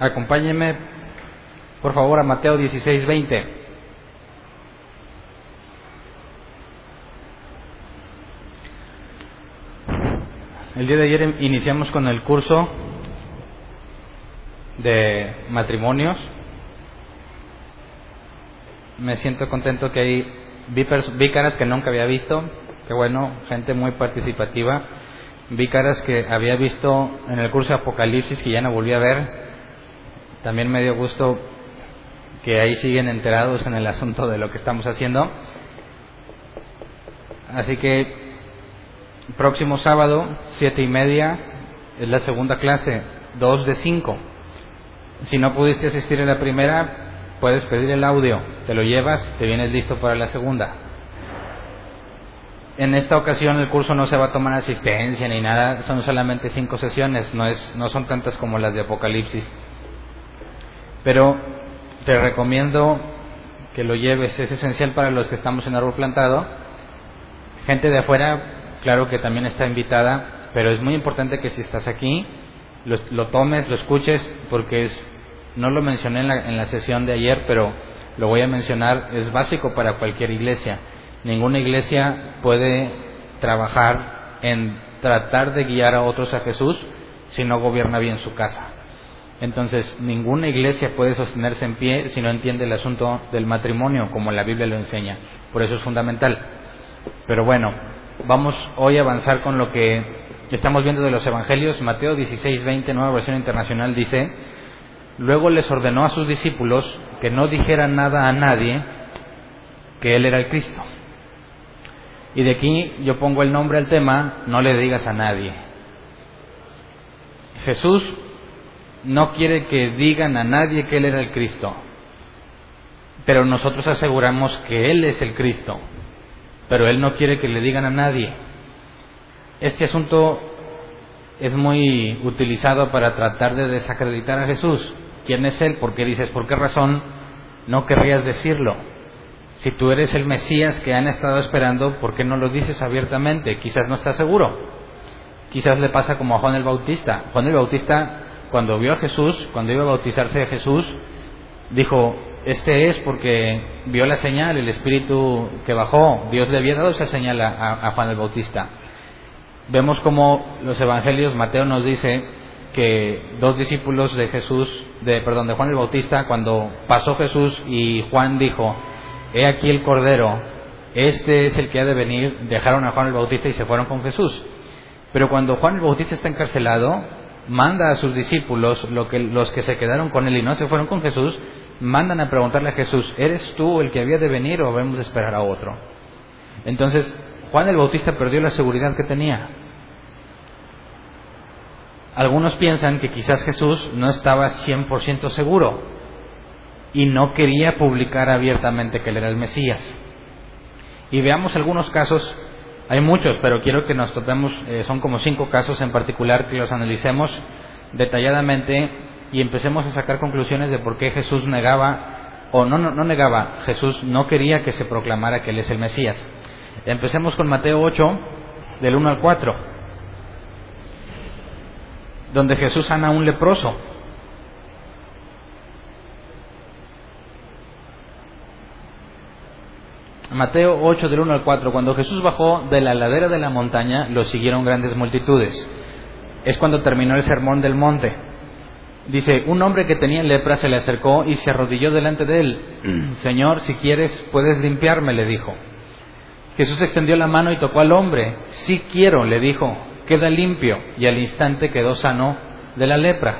Acompáñenme, por favor, a Mateo 16, 20. El día de ayer iniciamos con el curso de matrimonios. Me siento contento que hay vi, que nunca había visto, que bueno, gente muy participativa. Vi caras que había visto en el curso de Apocalipsis que ya no volví a ver. También me dio gusto que ahí siguen enterados en el asunto de lo que estamos haciendo. Así que próximo sábado, siete y media, es la segunda clase, dos de cinco. Si no pudiste asistir a la primera, puedes pedir el audio, te lo llevas, te vienes listo para la segunda. En esta ocasión el curso no se va a tomar asistencia ni nada, son solamente cinco sesiones, no, es, no son tantas como las de Apocalipsis. Pero te recomiendo que lo lleves, es esencial para los que estamos en árbol plantado. Gente de afuera, claro que también está invitada, pero es muy importante que si estás aquí, lo, lo tomes, lo escuches, porque es, no lo mencioné en la, en la sesión de ayer, pero lo voy a mencionar, es básico para cualquier iglesia. Ninguna iglesia puede trabajar en tratar de guiar a otros a Jesús si no gobierna bien su casa. Entonces, ninguna iglesia puede sostenerse en pie si no entiende el asunto del matrimonio como la Biblia lo enseña. Por eso es fundamental. Pero bueno, vamos hoy a avanzar con lo que estamos viendo de los evangelios. Mateo 16, 20, nueva versión internacional dice, luego les ordenó a sus discípulos que no dijeran nada a nadie que él era el Cristo. Y de aquí yo pongo el nombre al tema, no le digas a nadie. Jesús no quiere que digan a nadie que Él era el Cristo, pero nosotros aseguramos que Él es el Cristo, pero Él no quiere que le digan a nadie. Este asunto es muy utilizado para tratar de desacreditar a Jesús. ¿Quién es Él? ¿Por qué dices? ¿Por qué razón no querrías decirlo? Si tú eres el Mesías que han estado esperando, ¿por qué no lo dices abiertamente? Quizás no estás seguro. Quizás le pasa como a Juan el Bautista. Juan el Bautista, cuando vio a Jesús, cuando iba a bautizarse de Jesús, dijo, este es porque vio la señal, el Espíritu que bajó. Dios le había dado esa señal a, a Juan el Bautista. Vemos como los evangelios, Mateo nos dice que dos discípulos de Jesús, de, perdón, de Juan el Bautista, cuando pasó Jesús y Juan dijo, he aquí el Cordero, este es el que ha de venir, dejaron a Juan el Bautista y se fueron con Jesús. Pero cuando Juan el Bautista está encarcelado, manda a sus discípulos, lo que, los que se quedaron con él y no se fueron con Jesús, mandan a preguntarle a Jesús, ¿eres tú el que había de venir o debemos de esperar a otro? Entonces, Juan el Bautista perdió la seguridad que tenía. Algunos piensan que quizás Jesús no estaba 100% seguro y no quería publicar abiertamente que él era el Mesías. Y veamos algunos casos, hay muchos, pero quiero que nos topemos, eh, son como cinco casos en particular que los analicemos detalladamente y empecemos a sacar conclusiones de por qué Jesús negaba, o no, no, no negaba, Jesús no quería que se proclamara que él es el Mesías. Empecemos con Mateo 8, del 1 al 4, donde Jesús sana a un leproso. Mateo 8 del 1 al 4, cuando Jesús bajó de la ladera de la montaña, lo siguieron grandes multitudes. Es cuando terminó el sermón del monte. Dice, un hombre que tenía lepra se le acercó y se arrodilló delante de él. Señor, si quieres, puedes limpiarme, le dijo. Jesús extendió la mano y tocó al hombre. Sí quiero, le dijo, queda limpio. Y al instante quedó sano de la lepra.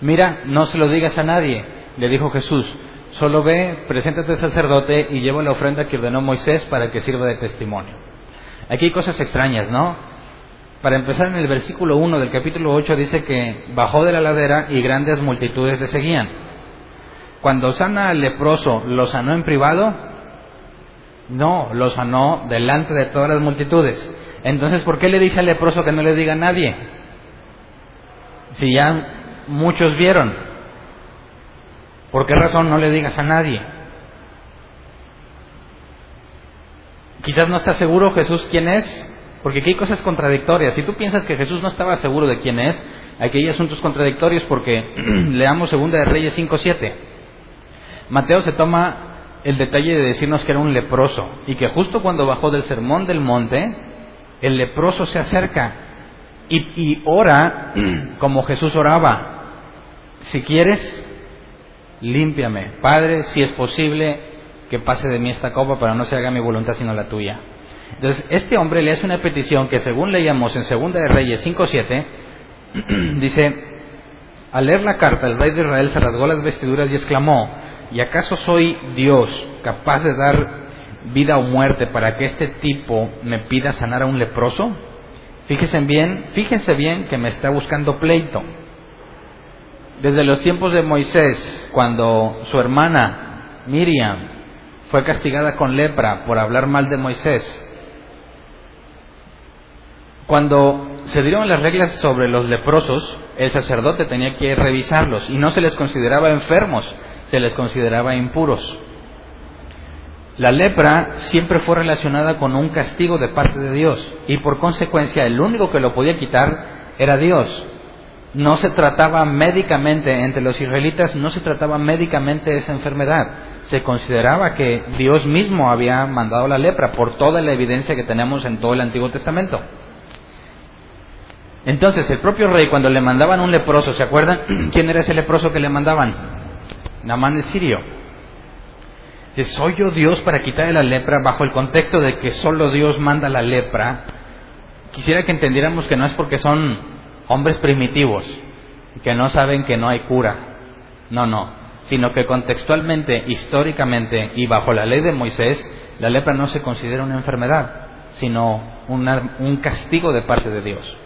Mira, no se lo digas a nadie, le dijo Jesús. Solo ve, preséntate al sacerdote y lleva la ofrenda que ordenó Moisés para que sirva de testimonio. Aquí hay cosas extrañas, ¿no? Para empezar, en el versículo 1 del capítulo 8 dice que bajó de la ladera y grandes multitudes le seguían. Cuando sana al leproso, ¿lo sanó en privado? No, lo sanó delante de todas las multitudes. Entonces, ¿por qué le dice al leproso que no le diga a nadie? Si ya muchos vieron. ¿Por qué razón no le digas a nadie? Quizás no estás seguro Jesús quién es, porque aquí hay cosas contradictorias. Si tú piensas que Jesús no estaba seguro de quién es, Aquí hay asuntos contradictorios porque leamos Segunda de Reyes 5.7. Mateo se toma el detalle de decirnos que era un leproso y que justo cuando bajó del sermón del monte, el leproso se acerca y ora como Jesús oraba. Si quieres, límpiame. Padre, si es posible, que pase de mí esta copa para no se haga mi voluntad sino la tuya. Entonces, este hombre le hace una petición que según leíamos en Segunda de Reyes 5.7, dice, al leer la carta, el rey de Israel se rasgó las vestiduras y exclamó, ¿y acaso soy Dios capaz de dar vida o muerte para que este tipo me pida sanar a un leproso? Fíjense bien, fíjense bien que me está buscando pleito. Desde los tiempos de Moisés, cuando su hermana Miriam fue castigada con lepra por hablar mal de Moisés, cuando se dieron las reglas sobre los leprosos, el sacerdote tenía que revisarlos y no se les consideraba enfermos, se les consideraba impuros. La lepra siempre fue relacionada con un castigo de parte de Dios y por consecuencia el único que lo podía quitar era Dios. No se trataba médicamente, entre los israelitas no se trataba médicamente esa enfermedad. Se consideraba que Dios mismo había mandado la lepra por toda la evidencia que tenemos en todo el Antiguo Testamento. Entonces, el propio rey, cuando le mandaban un leproso, ¿se acuerdan quién era ese leproso que le mandaban? Namán el sirio. Dice, ¿soy yo Dios para quitarle la lepra bajo el contexto de que solo Dios manda la lepra? Quisiera que entendiéramos que no es porque son hombres primitivos, que no saben que no hay cura. No, no. Sino que contextualmente, históricamente y bajo la ley de Moisés, la lepra no se considera una enfermedad, sino un castigo de parte de Dios.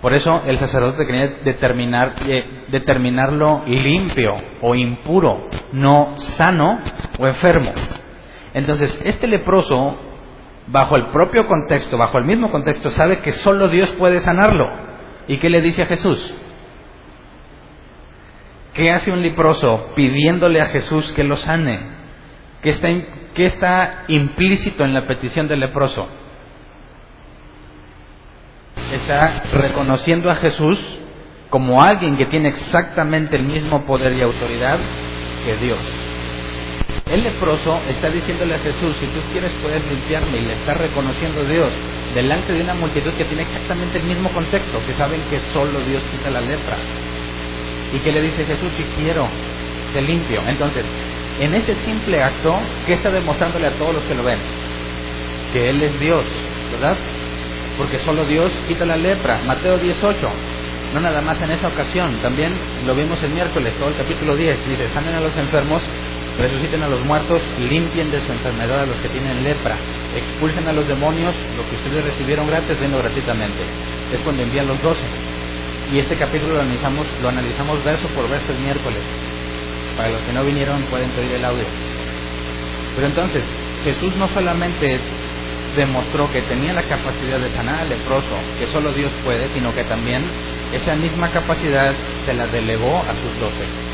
Por eso el sacerdote quería determinar, eh, determinarlo limpio o impuro, no sano o enfermo. Entonces, este leproso, bajo el propio contexto, bajo el mismo contexto, sabe que solo Dios puede sanarlo. ¿Y qué le dice a Jesús? ¿Qué hace un leproso pidiéndole a Jesús que lo sane? ¿Qué está, implícito en la petición del leproso? está reconociendo a Jesús como alguien que tiene exactamente el mismo poder y autoridad que Dios. El leproso está diciéndole a Jesús, si tú quieres puedes limpiarme y le está reconociendo a Dios delante de una multitud que tiene exactamente el mismo contexto, que saben que solo Dios quita la lepra. ¿Y que le dice Jesús? Si quiero, te limpio. Entonces, en ese simple acto, ¿qué está demostrándole a todos los que lo ven? Que Él es Dios, ¿verdad? porque solo Dios quita la lepra. Mateo 18. No nada más en esa ocasión, también lo vimos el miércoles, todo el capítulo 10. Dice, sanen a los enfermos, resuciten a los muertos, limpien de su enfermedad a los que tienen lepra, expulsen a los demonios, lo que ustedes recibieron gratis, denlo gratuitamente. Es cuando envían los doce. Y este capítulo lo analizamos, lo analizamos verso por verso el miércoles. Para los que no vinieron pueden pedir el audio. Pero entonces, Jesús no solamente demostró que tenía la capacidad de sanar al leproso, que solo Dios puede, sino que también esa misma capacidad se la delegó a sus doce.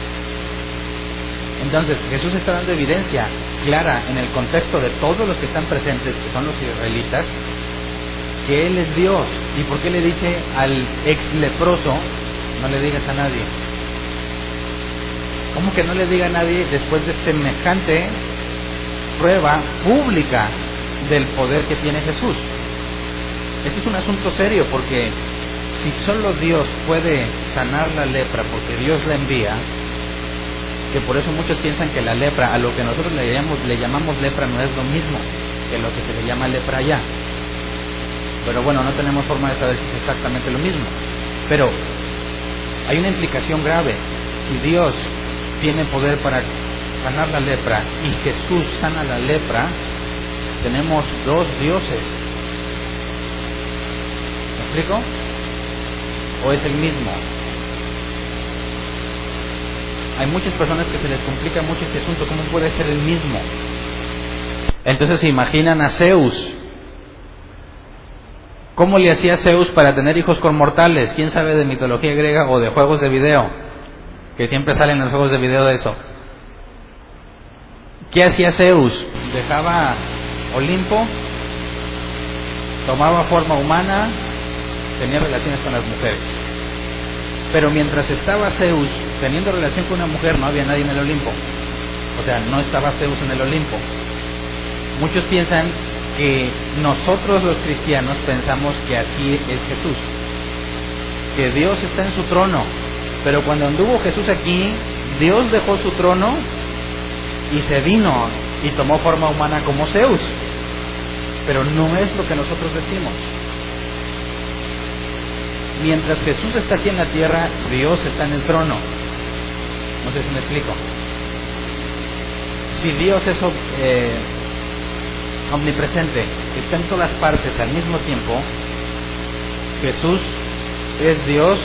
Entonces Jesús está dando evidencia clara en el contexto de todos los que están presentes, que son los israelitas, que Él es Dios. ¿Y por qué le dice al ex leproso, no le digas a nadie? ¿Cómo que no le diga a nadie después de semejante prueba pública del poder que tiene Jesús. Este es un asunto serio porque si solo Dios puede sanar la lepra porque Dios la envía, que por eso muchos piensan que la lepra, a lo que nosotros le llamamos, le llamamos lepra, no es lo mismo que lo que se le llama lepra allá. Pero bueno, no tenemos forma de saber si es exactamente lo mismo. Pero hay una implicación grave. Si Dios tiene poder para sanar la lepra y Jesús sana la lepra, tenemos dos dioses. ¿Me explico? ¿O es el mismo? Hay muchas personas que se les complica mucho este asunto, ¿cómo puede ser el mismo? Entonces se imaginan a Zeus. ¿Cómo le hacía Zeus para tener hijos con mortales? ¿Quién sabe de mitología griega o de juegos de video? Que siempre salen los juegos de video de eso. ¿Qué hacía Zeus? Dejaba Olimpo, tomaba forma humana, tenía relaciones con las mujeres. Pero mientras estaba Zeus teniendo relación con una mujer, no había nadie en el Olimpo. O sea, no estaba Zeus en el Olimpo. Muchos piensan que nosotros los cristianos pensamos que así es Jesús, que Dios está en su trono, pero cuando anduvo Jesús aquí, Dios dejó su trono y se vino y tomó forma humana como Zeus, pero no es lo que nosotros decimos. Mientras Jesús está aquí en la tierra, Dios está en el trono. No sé si me explico. Si Dios es eh, omnipresente, está en todas partes al mismo tiempo, Jesús es Dios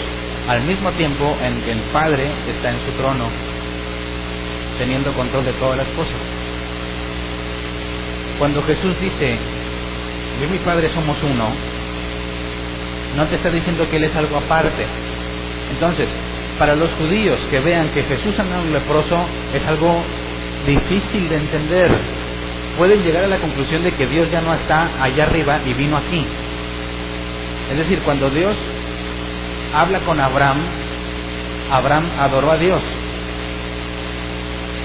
al mismo tiempo en que el Padre está en su trono, teniendo control de todas las cosas. Cuando Jesús dice, yo y mi Padre somos uno, no te está diciendo que Él es algo aparte. Entonces, para los judíos que vean que Jesús anda un leproso es algo difícil de entender, pueden llegar a la conclusión de que Dios ya no está allá arriba y vino aquí. Es decir, cuando Dios habla con Abraham, Abraham adoró a Dios.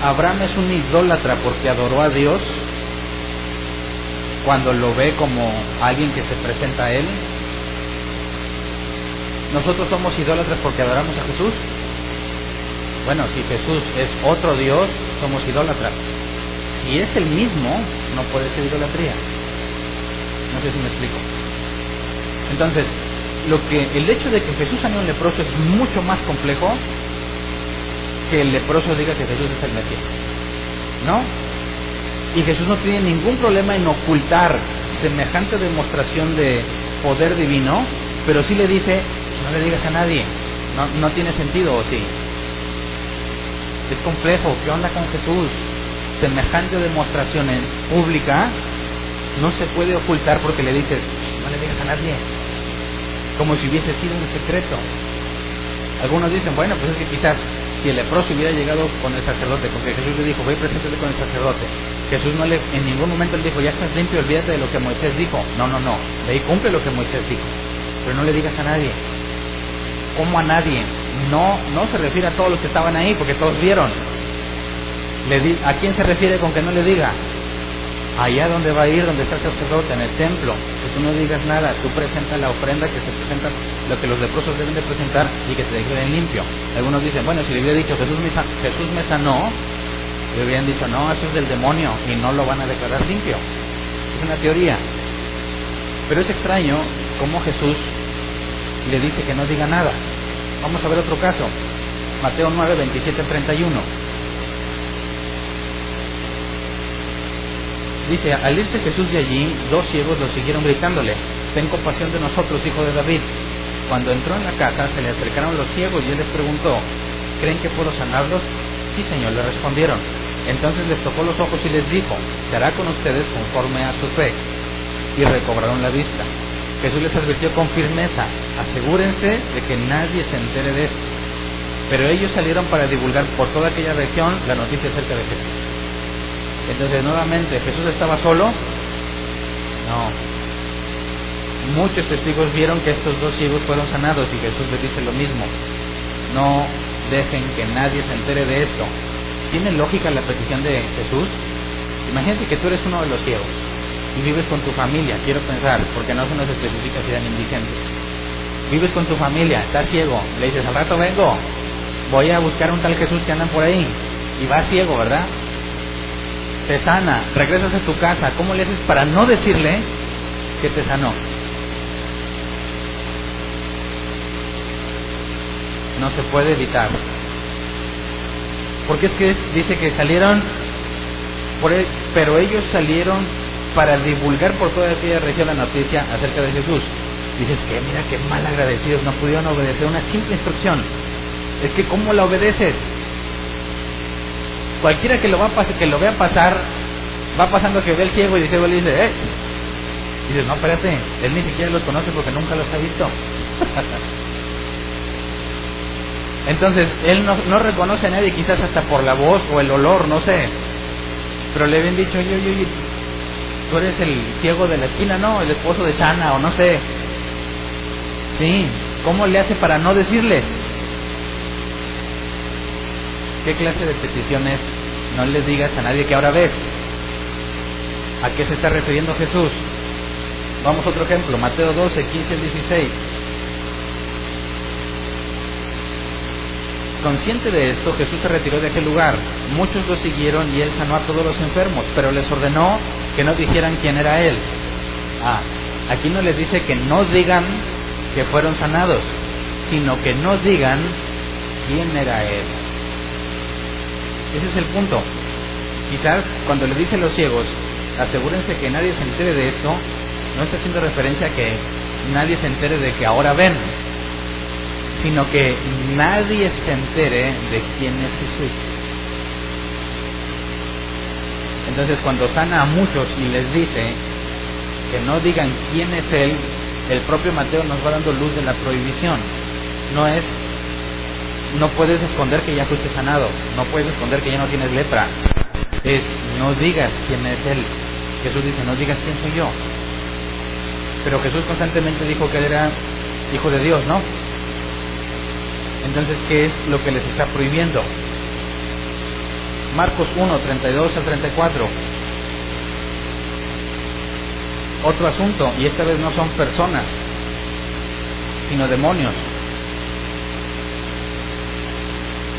Abraham es un idólatra porque adoró a Dios cuando lo ve como alguien que se presenta a él. Nosotros somos idólatras porque adoramos a Jesús. Bueno, si Jesús es otro Dios, somos idólatras si es el mismo, no puede ser idolatría. No sé si me explico. Entonces, lo que el hecho de que Jesús sane un leproso es mucho más complejo que el leproso diga que Jesús es el Mesías. ¿No? Y Jesús no tiene ningún problema en ocultar semejante demostración de poder divino, pero sí le dice, no le digas a nadie, no, no tiene sentido, ¿o sí? Es complejo, ¿qué onda con Jesús? semejante demostración en pública no se puede ocultar porque le dices, no le digas a nadie, como si hubiese sido un secreto. Algunos dicen, bueno, pues es que quizás si el leproso hubiera llegado con el sacerdote, porque Jesús le dijo, voy a presentarte con el sacerdote. Jesús no le, en ningún momento le dijo, ya estás limpio, olvídate de lo que Moisés dijo. No, no, no, de ahí cumple lo que Moisés dijo, pero no le digas a nadie. ¿Cómo a nadie? No, no se refiere a todos los que estaban ahí, porque todos vieron. ¿A quién se refiere con que no le diga? Allá donde va a ir, donde está el sacerdote, en el templo, que tú no digas nada, tú presentas la ofrenda que se presenta, lo que los leprosos deben de presentar y que se declaren limpio. Algunos dicen, bueno, si le hubiera dicho Jesús me, Jesús me sanó, le hubieran dicho, no, eso es del demonio y no lo van a declarar limpio. Es una teoría. Pero es extraño cómo Jesús le dice que no diga nada. Vamos a ver otro caso. Mateo 9, 27, 31. Dice, al irse Jesús de allí, dos ciegos lo siguieron gritándole, ten compasión de nosotros, hijo de David. Cuando entró en la casa, se le acercaron los ciegos y él les preguntó, ¿creen que puedo sanarlos? Sí, Señor, le respondieron. Entonces les tocó los ojos y les dijo, se hará con ustedes conforme a su fe. Y recobraron la vista. Jesús les advirtió con firmeza, asegúrense de que nadie se entere de esto. Pero ellos salieron para divulgar por toda aquella región la noticia acerca de Jesús. Entonces, nuevamente, ¿Jesús estaba solo? No. Muchos testigos vieron que estos dos ciegos fueron sanados y Jesús les dice lo mismo. No dejen que nadie se entere de esto. ¿Tiene lógica la petición de Jesús? Imagínate que tú eres uno de los ciegos y vives con tu familia, quiero pensar, porque no se nos especifica si eran indigentes. Vives con tu familia, estás ciego, le dices al rato vengo, voy a buscar un tal Jesús que andan por ahí, y vas ciego, ¿verdad? te sana, regresas a tu casa, ¿cómo le haces para no decirle que te sanó? No se puede evitar. Porque es que dice que salieron, por pero ellos salieron para divulgar por toda aquella región la noticia acerca de Jesús. Dices que mira qué mal agradecidos, no pudieron obedecer una simple instrucción. Es que ¿cómo la obedeces? Cualquiera que lo, va a que lo vea pasar, va pasando que ve el ciego y dice, le dice, eh. Y dice, no, espérate, él ni siquiera los conoce porque nunca los ha visto. Entonces, él no, no, reconoce a nadie, quizás hasta por la voz o el olor, no sé. Pero le habían dicho, oye, oye, oye, tú eres el ciego de la esquina, no, el esposo de Chana, o no sé. Sí, ¿cómo le hace para no decirle? ¿qué clase de petición es? No les digas a nadie que ahora ves. ¿A qué se está refiriendo Jesús? Vamos a otro ejemplo, Mateo 12, 15 al 16. Consciente de esto, Jesús se retiró de aquel lugar. Muchos lo siguieron y él sanó a todos los enfermos, pero les ordenó que no dijeran quién era él. Ah, aquí no les dice que no digan que fueron sanados, sino que no digan quién era él. Ese es el punto. Quizás cuando le dice a los ciegos, asegúrense que nadie se entere de esto, no está haciendo referencia a que nadie se entere de que ahora ven, sino que nadie se entere de quién es Jesús. Entonces cuando sana a muchos y les dice que no digan quién es Él, el propio Mateo nos va dando luz de la prohibición. No es, no puedes esconder que ya fuiste sanado, no puedes esconder que ya no tienes lepra. Es, no digas quién es Él. Jesús dice, no digas quién soy yo. Pero Jesús constantemente dijo que Él era hijo de Dios, ¿no? Entonces, ¿qué es lo que les está prohibiendo? Marcos 1, 32 al 34. Otro asunto, y esta vez no son personas, sino demonios.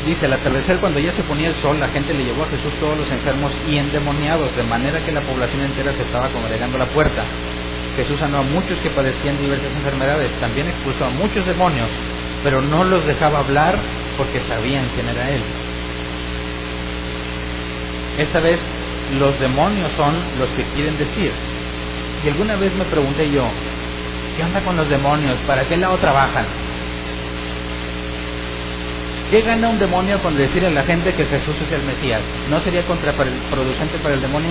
Dice, al atardecer cuando ya se ponía el sol, la gente le llevó a Jesús todos los enfermos y endemoniados, de manera que la población entera se estaba congregando a la puerta. Jesús sanó a muchos que padecían diversas enfermedades, también expulsó a muchos demonios, pero no los dejaba hablar porque sabían quién era Él. Esta vez los demonios son los que quieren decir. Y alguna vez me pregunté yo, ¿qué onda con los demonios? ¿Para qué lado trabajan? ¿Qué gana un demonio con decirle a la gente que Jesús es el Mesías? ¿No sería contraproducente para el demonio?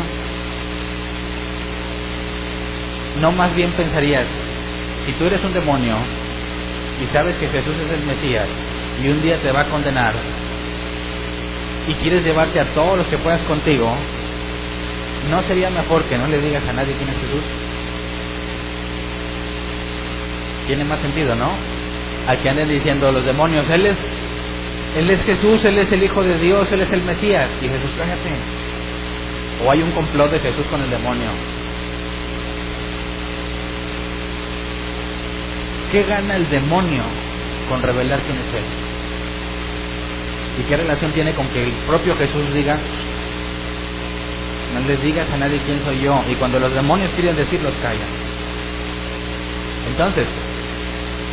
No más bien pensarías, si tú eres un demonio y sabes que Jesús es el Mesías y un día te va a condenar y quieres llevarte a todos los que puedas contigo, ¿no sería mejor que no le digas a nadie quién es Jesús? Tiene más sentido, ¿no? Al que anden diciendo los demonios, Él es él es Jesús, Él es el Hijo de Dios, Él es el Mesías. Y Jesús, cállate. O hay un complot de Jesús con el demonio. ¿Qué gana el demonio con revelar quién es Él? ¿Y qué relación tiene con que el propio Jesús diga, no les digas a nadie quién soy yo? Y cuando los demonios quieren decir, los callan. Entonces,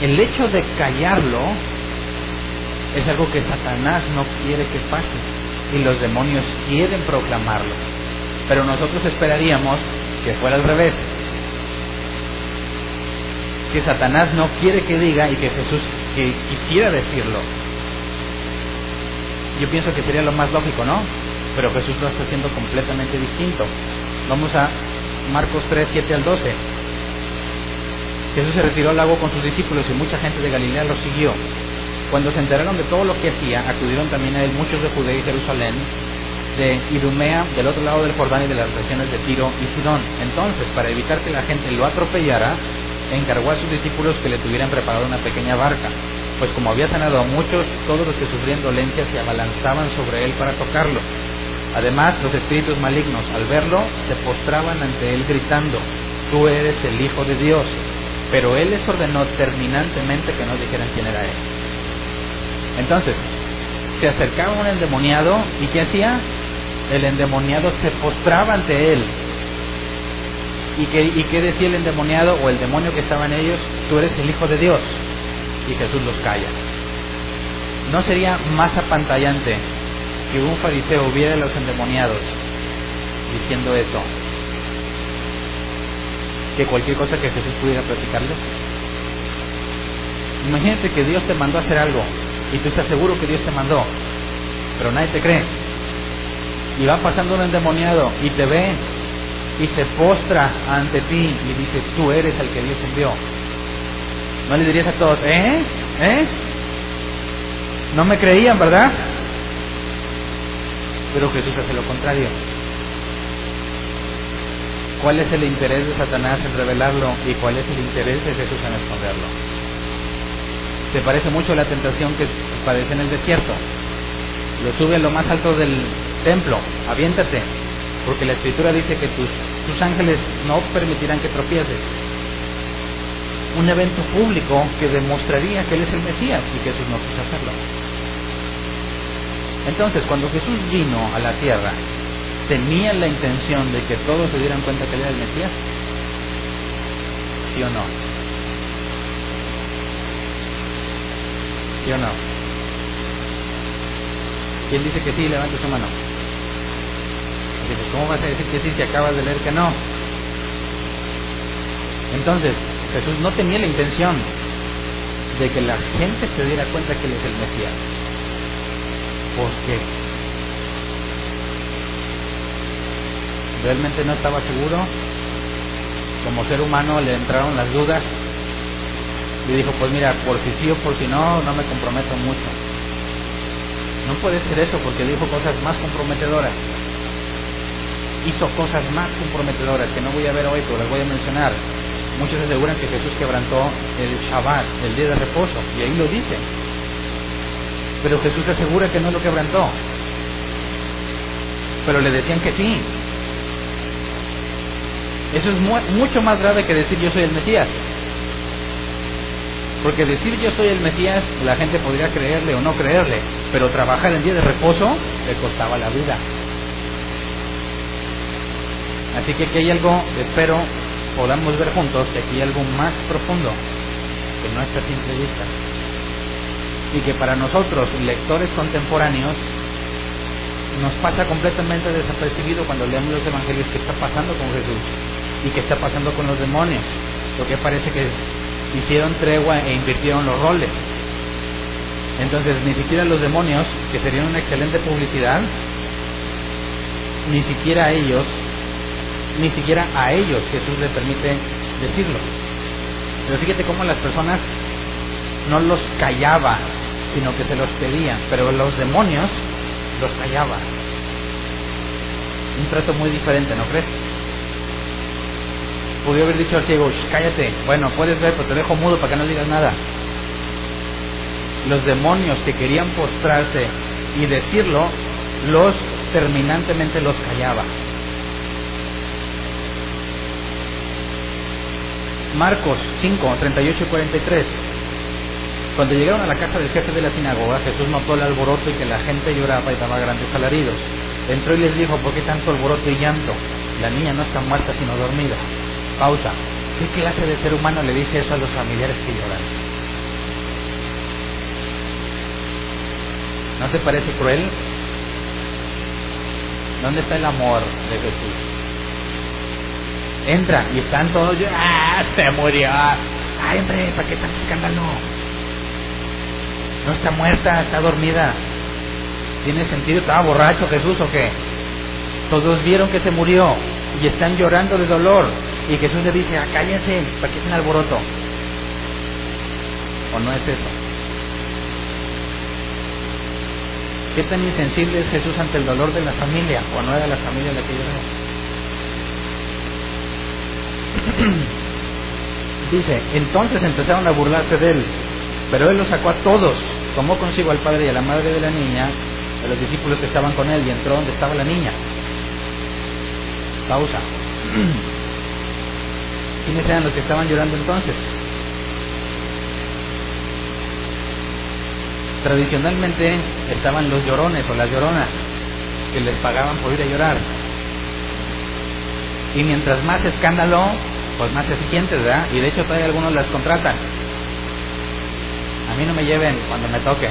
el hecho de callarlo es algo que Satanás no quiere que pase y los demonios quieren proclamarlo. Pero nosotros esperaríamos que fuera al revés. Que Satanás no quiere que diga y que Jesús que quisiera decirlo. Yo pienso que sería lo más lógico, ¿no? Pero Jesús lo está haciendo completamente distinto. Vamos a Marcos 3, 7 al 12. Jesús se retiró al lago con sus discípulos y mucha gente de Galilea lo siguió. Cuando se enteraron de todo lo que hacía, acudieron también a él muchos de Judea y Jerusalén, de Idumea, del otro lado del Jordán y de las regiones de Tiro y Sidón. Entonces, para evitar que la gente lo atropellara, encargó a sus discípulos que le tuvieran preparado una pequeña barca, pues como había sanado a muchos, todos los que sufrían dolencias se abalanzaban sobre él para tocarlo. Además, los espíritus malignos, al verlo, se postraban ante él gritando, tú eres el Hijo de Dios. Pero él les ordenó terminantemente que no dijeran quién era él. Entonces, se acercaba un endemoniado y ¿qué hacía? El endemoniado se postraba ante él. ¿Y qué, ¿Y qué decía el endemoniado o el demonio que estaba en ellos? Tú eres el Hijo de Dios. Y Jesús los calla. ¿No sería más apantallante que un fariseo hubiera a los endemoniados diciendo eso que cualquier cosa que Jesús pudiera platicarles? Imagínate que Dios te mandó a hacer algo y tú estás seguro que Dios te mandó, pero nadie te cree. Y va pasando un endemoniado y te ve y se postra ante ti y dice, tú eres el que Dios envió. No le dirías a todos, ¿eh? ¿Eh? No me creían, ¿verdad? Pero Jesús hace lo contrario. ¿Cuál es el interés de Satanás en revelarlo y cuál es el interés de Jesús en esconderlo? se parece mucho a la tentación que padece en el desierto. lo sube a lo más alto del templo, aviéntate, porque la escritura dice que tus, tus ángeles no permitirán que tropieces. Un evento público que demostraría que Él es el Mesías y que Jesús no quiso hacerlo. Entonces, cuando Jesús vino a la tierra, ¿tenía la intención de que todos se dieran cuenta que Él era el Mesías? ¿Sí o no? ¿Sí o no? ¿Quién dice que sí? Levante su mano. ¿cómo vas a decir que sí si acabas de leer que no? Entonces, Jesús no tenía la intención de que la gente se diera cuenta que Él es el Mesías. ¿Por qué? Realmente no estaba seguro. Como ser humano le entraron las dudas. Y dijo, pues mira, por si sí o por si no, no me comprometo mucho. No puede ser eso porque dijo cosas más comprometedoras. Hizo cosas más comprometedoras que no voy a ver hoy, pero las voy a mencionar. Muchos aseguran que Jesús quebrantó el Shabbat, el día de reposo, y ahí lo dice. Pero Jesús asegura que no lo quebrantó. Pero le decían que sí. Eso es mucho más grave que decir yo soy el Mesías. Porque decir yo soy el Mesías, la gente podría creerle o no creerle, pero trabajar el día de reposo le costaba la vida. Así que aquí hay algo, espero podamos ver juntos que aquí hay algo más profundo que no está a simple vista. Y que para nosotros, lectores contemporáneos, nos pasa completamente desapercibido cuando leemos los evangelios qué está pasando con Jesús y qué está pasando con los demonios. Lo que parece que hicieron tregua e invirtieron los roles. Entonces, ni siquiera los demonios, que serían una excelente publicidad, ni siquiera ellos, ni siquiera a ellos Jesús le permite decirlo. Pero fíjate cómo las personas no los callaba, sino que se los pedían, pero los demonios los callaba. Un trato muy diferente, ¿no crees? Podría haber dicho al ciego, cállate, bueno, puedes ver, pero te dejo mudo para que no digas nada. Los demonios que querían postrarse y decirlo, los terminantemente los callaba. Marcos 5, 38 y 43. Cuando llegaron a la casa del jefe de la sinagoga, Jesús notó el alboroto y que la gente lloraba y daba grandes alaridos. Entró y les dijo, ¿por qué tanto alboroto y llanto? La niña no está muerta sino dormida. Pausa. ¿Qué clase de ser humano le dice eso a los familiares que lloran? ¿No te parece cruel? ¿Dónde está el amor de Jesús? Entra y están todos, ¡ah! Se murió. ¡Ay, hombre! ¿Para qué tanto escándalo? No está muerta, está dormida. ¿Tiene sentido? ¿Estaba borracho Jesús o qué? Todos vieron que se murió y están llorando de dolor. Y Jesús le dice, ah, cállense, ¿para qué es un alboroto? ¿O no es eso? ¿Qué tan insensible es Jesús ante el dolor de la familia? ¿O no era la familia la que lloraba? Dice, entonces empezaron a burlarse de él, pero él los sacó a todos, tomó consigo al padre y a la madre de la niña, a los discípulos que estaban con él, y entró donde estaba la niña. Pausa. ¿Quiénes eran los que estaban llorando entonces? Tradicionalmente estaban los llorones o las lloronas que les pagaban por ir a llorar. Y mientras más escándalo, pues más eficientes, ¿verdad? Y de hecho todavía algunos las contratan. A mí no me lleven cuando me toque.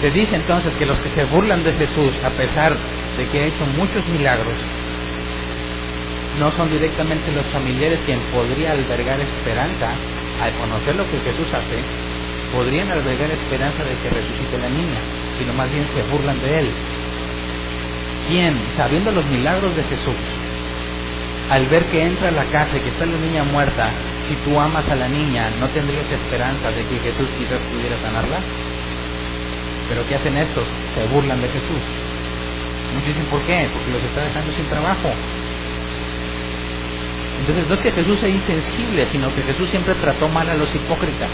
Se dice entonces que los que se burlan de Jesús, a pesar de que ha hecho muchos milagros, no son directamente los familiares quien podría albergar esperanza al conocer lo que Jesús hace, podrían albergar esperanza de que resucite la niña, sino más bien se burlan de él. ¿Quién, sabiendo los milagros de Jesús, al ver que entra a la casa y que está la niña muerta, si tú amas a la niña, ¿no tendrías esperanza de que Jesús quizás pudiera sanarla? Pero ¿qué hacen estos? Se burlan de Jesús. Muchos dicen, ¿por qué? Porque los está dejando sin trabajo. Entonces no es que Jesús sea insensible, sino que Jesús siempre trató mal a los hipócritas.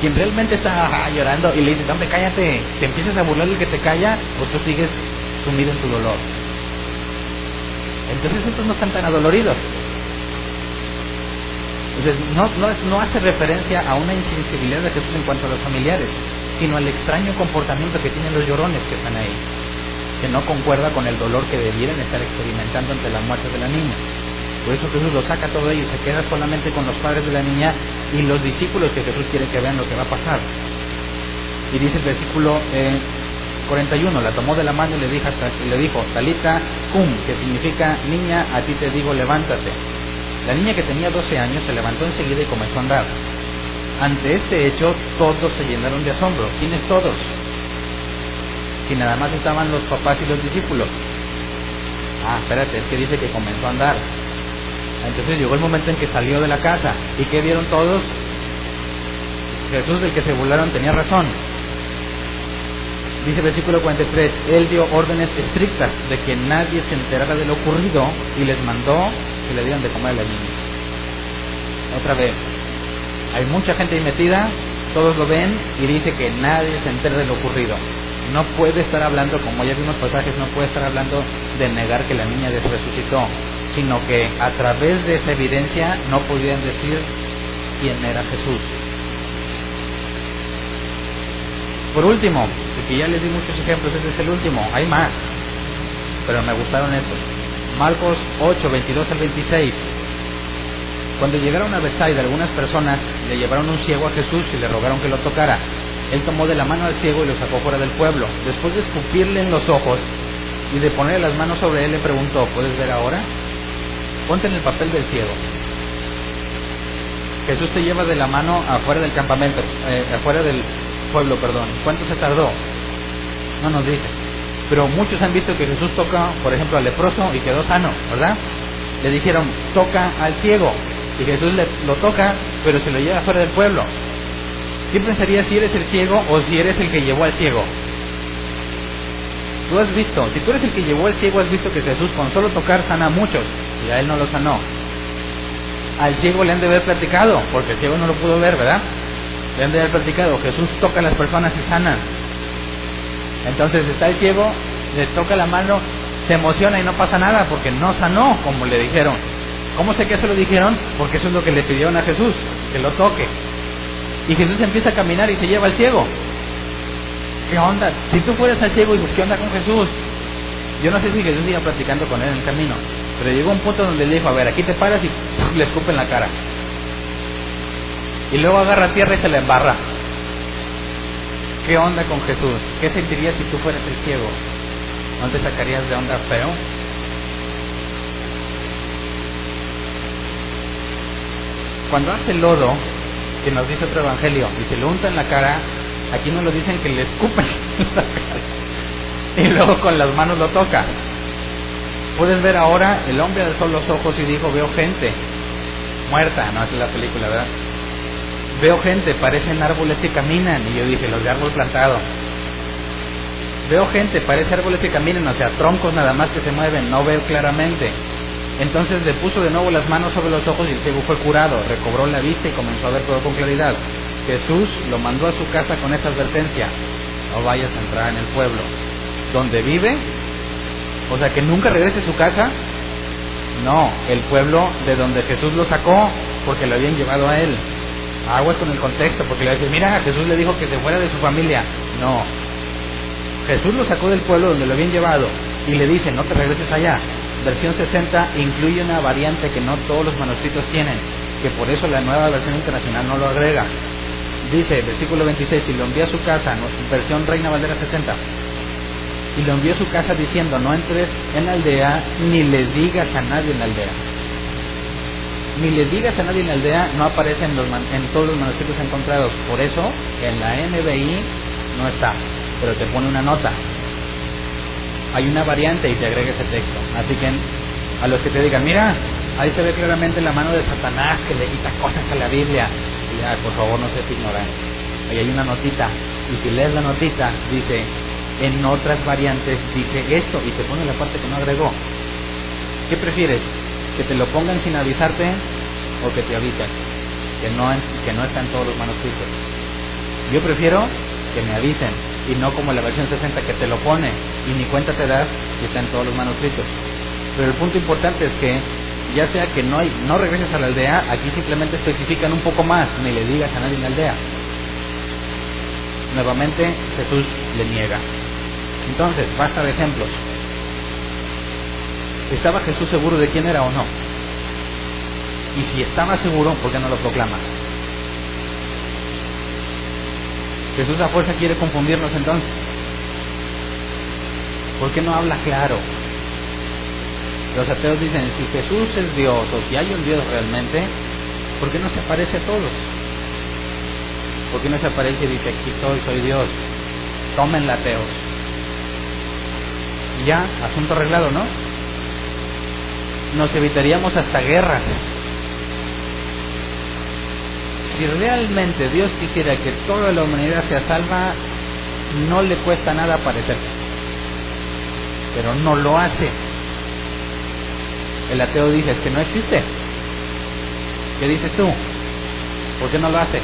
quien realmente está llorando y le dice, hombre, cállate, te empiezas a burlar del que te calla, o tú sigues sumido en tu dolor. Entonces estos no están tan adoloridos. Entonces no, no, no hace referencia a una insensibilidad de Jesús en cuanto a los familiares, sino al extraño comportamiento que tienen los llorones que están ahí, que no concuerda con el dolor que debieran estar experimentando ante la muerte de la niña. Por eso Jesús lo saca todo ello, se queda solamente con los padres de la niña y los discípulos que Jesús quiere que vean lo que va a pasar. Y dice el versículo eh, 41, la tomó de la mano y le, dijo, le dijo, Talita cum, que significa, niña, a ti te digo, levántate. La niña que tenía 12 años se levantó enseguida y comenzó a andar. Ante este hecho, todos se llenaron de asombro. ¿Quiénes todos? Si nada más estaban los papás y los discípulos. Ah, espérate, es que dice que comenzó a andar. Entonces llegó el momento en que salió de la casa. ¿Y qué vieron todos? Jesús del que se burlaron tenía razón. Dice versículo 43, Él dio órdenes estrictas de que nadie se enterara de lo ocurrido y les mandó que le dieran de comer a la niña. Otra vez, hay mucha gente ahí metida, todos lo ven y dice que nadie se entera de lo ocurrido. No puede estar hablando, como ya vimos pasajes, no puede estar hablando de negar que la niña resucitó, sino que a través de esa evidencia no podían decir quién era Jesús. Por último, porque ya les di muchos ejemplos, este es el último, hay más, pero me gustaron estos. Marcos 8, 22 al 26. Cuando llegaron a Bethsaida, algunas personas le llevaron un ciego a Jesús y le rogaron que lo tocara. Él tomó de la mano al ciego y lo sacó fuera del pueblo. Después de escupirle en los ojos y de ponerle las manos sobre él, le preguntó, ¿puedes ver ahora? Ponte en el papel del ciego. Jesús te lleva de la mano afuera del campamento, eh, afuera del pueblo, perdón. ¿Cuánto se tardó? No nos dice. Pero muchos han visto que Jesús toca, por ejemplo, al leproso y quedó sano, ¿verdad? Le dijeron, toca al ciego. Y Jesús le, lo toca, pero se lo lleva fuera del pueblo. ¿Qué pensarías si eres el ciego o si eres el que llevó al ciego? Tú has visto, si tú eres el que llevó al ciego, has visto que Jesús con solo tocar sana a muchos y a él no lo sanó. Al ciego le han de haber platicado, porque el ciego no lo pudo ver, ¿verdad? Han de haber platicado, Jesús toca a las personas y sana. Entonces está el ciego, le toca la mano, se emociona y no pasa nada porque no sanó como le dijeron. ¿Cómo sé que eso lo dijeron? Porque eso es lo que le pidieron a Jesús, que lo toque. Y Jesús empieza a caminar y se lleva al ciego. ¿Qué onda? Si tú fueras al ciego y ¿qué onda con Jesús? Yo no sé si Jesús iba platicando con él en el camino, pero llegó un punto donde le dijo, a ver, aquí te paras y le escupe en la cara. Y luego agarra tierra y se la embarra. ¿Qué onda con Jesús? ¿Qué sentirías si tú fueras el ciego? ¿No te sacarías de onda feo? Cuando hace lodo, que nos dice otro evangelio, y se lo unta en la cara, aquí no lo dicen que le escupen en la cara. Y luego con las manos lo toca. Puedes ver ahora, el hombre alzó los ojos y dijo, veo gente muerta, no es la película, ¿verdad? Veo gente, parecen árboles que caminan, y yo dije, los de árbol plantado. Veo gente, parece árboles que caminan, o sea, troncos nada más que se mueven, no veo claramente. Entonces le puso de nuevo las manos sobre los ojos y el ciego fue curado, recobró la vista y comenzó a ver todo con claridad. Jesús lo mandó a su casa con esta advertencia, no vayas a entrar en el pueblo. ¿Donde vive? O sea, que nunca regrese a su casa. No, el pueblo de donde Jesús lo sacó, porque lo habían llevado a él. Aguas con el contexto, porque le dice, mira, Jesús le dijo que se fuera de su familia. No, Jesús lo sacó del pueblo donde lo habían llevado y le dice, no te regreses allá. Versión 60 incluye una variante que no todos los manuscritos tienen, que por eso la nueva versión internacional no lo agrega. Dice, versículo 26, y lo envió a su casa, versión Reina Valera 60, y lo envió a su casa diciendo, no entres en la aldea ni le digas a nadie en la aldea. Ni le digas a nadie en la aldea no aparece en, los, en todos los manuscritos encontrados, por eso en la NBI no está, pero te pone una nota. Hay una variante y te agrega ese texto. Así que a los que te digan, mira, ahí se ve claramente la mano de Satanás que le quita cosas a la Biblia. Por favor, no seas ignorante. Ahí hay una notita. Y si lees la notita, dice, en otras variantes dice esto y te pone la parte que no agregó. ¿Qué prefieres? ¿Que te lo pongan sin avisarte o que te avisen? Que no, que no está en todos los manuscritos. Yo prefiero que me avisen y no como la versión 60 que te lo pone y ni cuenta te das y está en todos los manuscritos. Pero el punto importante es que ya sea que no, hay, no regreses a la aldea, aquí simplemente especifican un poco más, ni le digas a nadie en la aldea. Nuevamente Jesús le niega. Entonces, basta de ejemplos. ¿Estaba Jesús seguro de quién era o no? Y si estaba seguro, ¿por qué no lo proclama? Jesús a fuerza quiere confundirnos entonces. ¿Por qué no habla claro? Los ateos dicen, si Jesús es Dios o si hay un Dios realmente, ¿por qué no se aparece a todos? ¿Por qué no se aparece y dice, aquí estoy, soy Dios? Tómenla ateos. Ya, asunto arreglado, ¿no? Nos evitaríamos hasta guerras si realmente Dios quisiera que toda la humanidad sea salva, no le cuesta nada aparecer. Pero no lo hace. El ateo dice, es que no existe. ¿Qué dices tú? ¿Por qué no lo hace?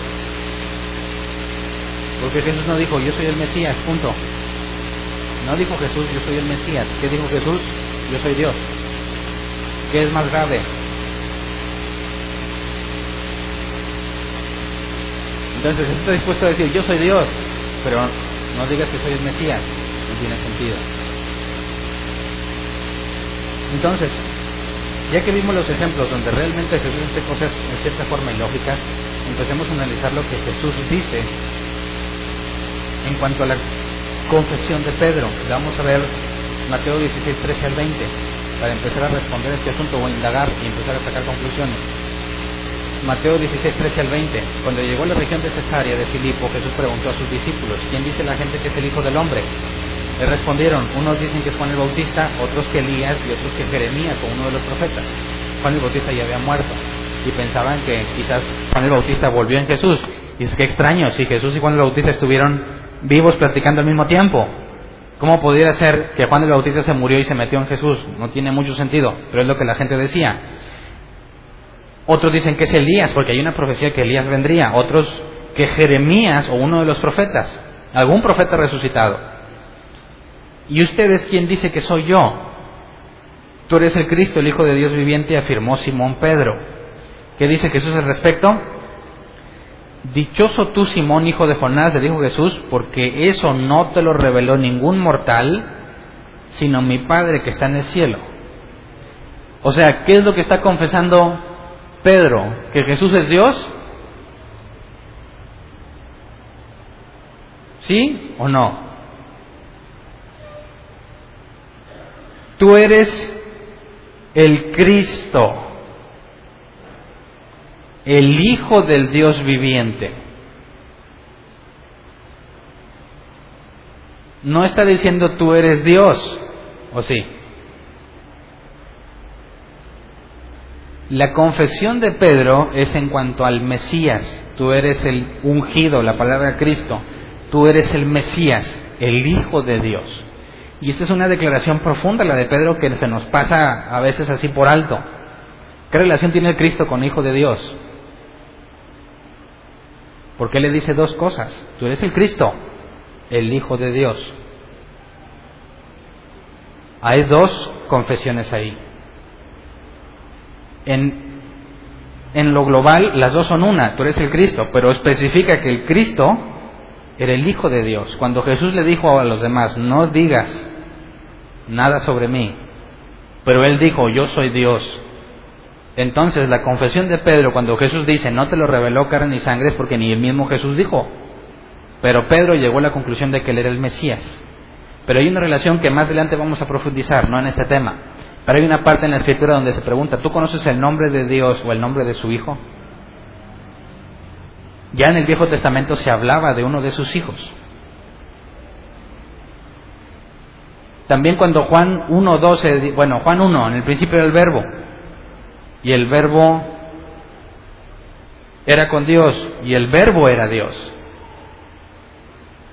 Porque Jesús no dijo, yo soy el Mesías, punto. No dijo Jesús, yo soy el Mesías. ¿Qué dijo Jesús? Yo soy Dios. ¿Qué es más grave? Entonces, estoy dispuesto a decir, yo soy Dios, pero no digas que soy el Mesías, no tiene sentido. Entonces, ya que vimos los ejemplos donde realmente Jesús hace cosas en cierta forma ilógicas, empecemos a analizar lo que Jesús dice en cuanto a la confesión de Pedro. Vamos a ver Mateo 16, 13 al 20, para empezar a responder este asunto o indagar y empezar a sacar conclusiones. Mateo 16, 13 al 20. Cuando llegó a la región de Cesarea de Filipo, Jesús preguntó a sus discípulos, ¿quién dice la gente que es el Hijo del Hombre? Le respondieron, unos dicen que es Juan el Bautista, otros que Elías y otros que Jeremías o uno de los profetas. Juan el Bautista ya había muerto y pensaban que quizás Juan el Bautista volvió en Jesús. Y es que extraño, si Jesús y Juan el Bautista estuvieron vivos platicando al mismo tiempo, ¿cómo pudiera ser que Juan el Bautista se murió y se metió en Jesús? No tiene mucho sentido, pero es lo que la gente decía. Otros dicen que es Elías, porque hay una profecía que Elías vendría. Otros que Jeremías o uno de los profetas, algún profeta resucitado. ¿Y ustedes quién dice que soy yo? Tú eres el Cristo, el Hijo de Dios viviente, afirmó Simón Pedro. ¿Qué dice Jesús al respecto? Dichoso tú, Simón, hijo de Jonás, le dijo Jesús, porque eso no te lo reveló ningún mortal, sino mi Padre que está en el cielo. O sea, ¿qué es lo que está confesando Pedro que Jesús es Dios? ¿Sí o no? Tú eres el Cristo, el Hijo del Dios viviente. No está diciendo tú eres Dios, ¿o sí? La confesión de Pedro es en cuanto al Mesías. Tú eres el ungido, la palabra Cristo. Tú eres el Mesías, el Hijo de Dios. Y esta es una declaración profunda, la de Pedro, que se nos pasa a veces así por alto. ¿Qué relación tiene Cristo con Hijo de Dios? Porque le dice dos cosas. Tú eres el Cristo, el Hijo de Dios. Hay dos confesiones ahí. En, en lo global, las dos son una, tú eres el Cristo, pero especifica que el Cristo era el Hijo de Dios. Cuando Jesús le dijo a los demás, no digas nada sobre mí, pero él dijo, yo soy Dios. Entonces la confesión de Pedro, cuando Jesús dice, no te lo reveló carne ni sangre, es porque ni el mismo Jesús dijo. Pero Pedro llegó a la conclusión de que él era el Mesías. Pero hay una relación que más adelante vamos a profundizar, no en este tema. Pero hay una parte en la escritura donde se pregunta, ¿tú conoces el nombre de Dios o el nombre de su Hijo? Ya en el Viejo Testamento se hablaba de uno de sus hijos. También cuando Juan 1.12, bueno, Juan 1, en el principio era el verbo, y el verbo era con Dios, y el verbo era Dios.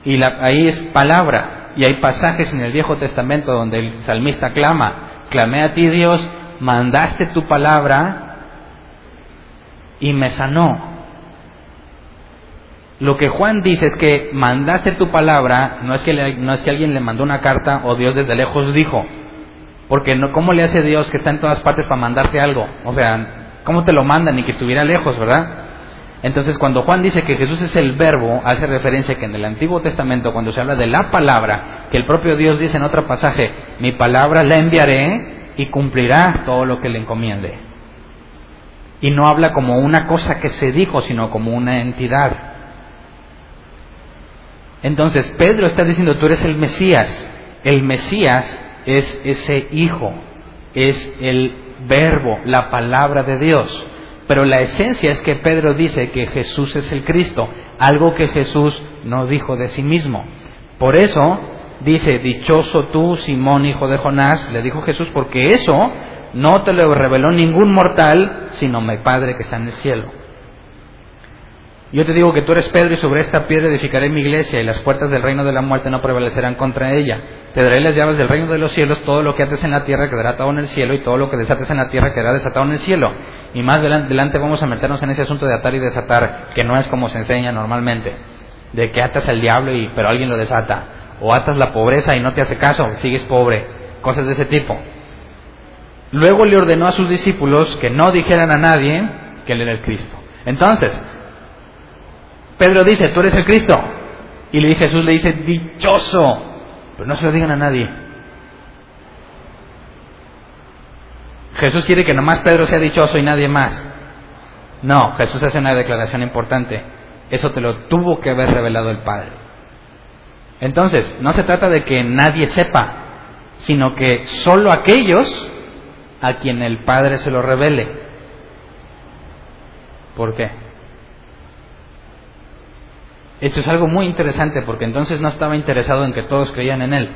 Y ahí es palabra, y hay pasajes en el Viejo Testamento donde el salmista clama, clamé a ti Dios, mandaste tu palabra y me sanó. Lo que Juan dice es que mandaste tu palabra, no es que, no es que alguien le mandó una carta o Dios desde lejos dijo. Porque no, ¿cómo le hace Dios que está en todas partes para mandarte algo? O sea, ¿cómo te lo manda ni que estuviera lejos, verdad? Entonces, cuando Juan dice que Jesús es el verbo, hace referencia que en el Antiguo Testamento, cuando se habla de la palabra, que el propio Dios dice en otro pasaje, mi palabra la enviaré y cumplirá todo lo que le encomiende. Y no habla como una cosa que se dijo, sino como una entidad. Entonces, Pedro está diciendo, tú eres el Mesías. El Mesías es ese hijo, es el verbo, la palabra de Dios. Pero la esencia es que Pedro dice que Jesús es el Cristo, algo que Jesús no dijo de sí mismo. Por eso dice, dichoso tú, Simón, hijo de Jonás, le dijo Jesús, porque eso no te lo reveló ningún mortal, sino mi Padre que está en el cielo. Yo te digo que tú eres Pedro y sobre esta piedra edificaré mi iglesia y las puertas del reino de la muerte no prevalecerán contra ella. Te daré las llaves del reino de los cielos, todo lo que ates en la tierra quedará atado en el cielo y todo lo que desates en la tierra quedará desatado en el cielo. Y más adelante vamos a meternos en ese asunto de atar y desatar, que no es como se enseña normalmente, de que atas al diablo y pero alguien lo desata, o atas la pobreza y no te hace caso, sigues pobre, cosas de ese tipo. Luego le ordenó a sus discípulos que no dijeran a nadie que él era el Cristo. Entonces, Pedro dice, tú eres el Cristo. Y Jesús le dice, dichoso. Pero no se lo digan a nadie. Jesús quiere que nomás Pedro sea dichoso y nadie más. No, Jesús hace una declaración importante. Eso te lo tuvo que haber revelado el Padre. Entonces, no se trata de que nadie sepa, sino que solo aquellos a quien el Padre se lo revele. ¿Por qué? Esto es algo muy interesante porque entonces no estaba interesado en que todos creían en Él.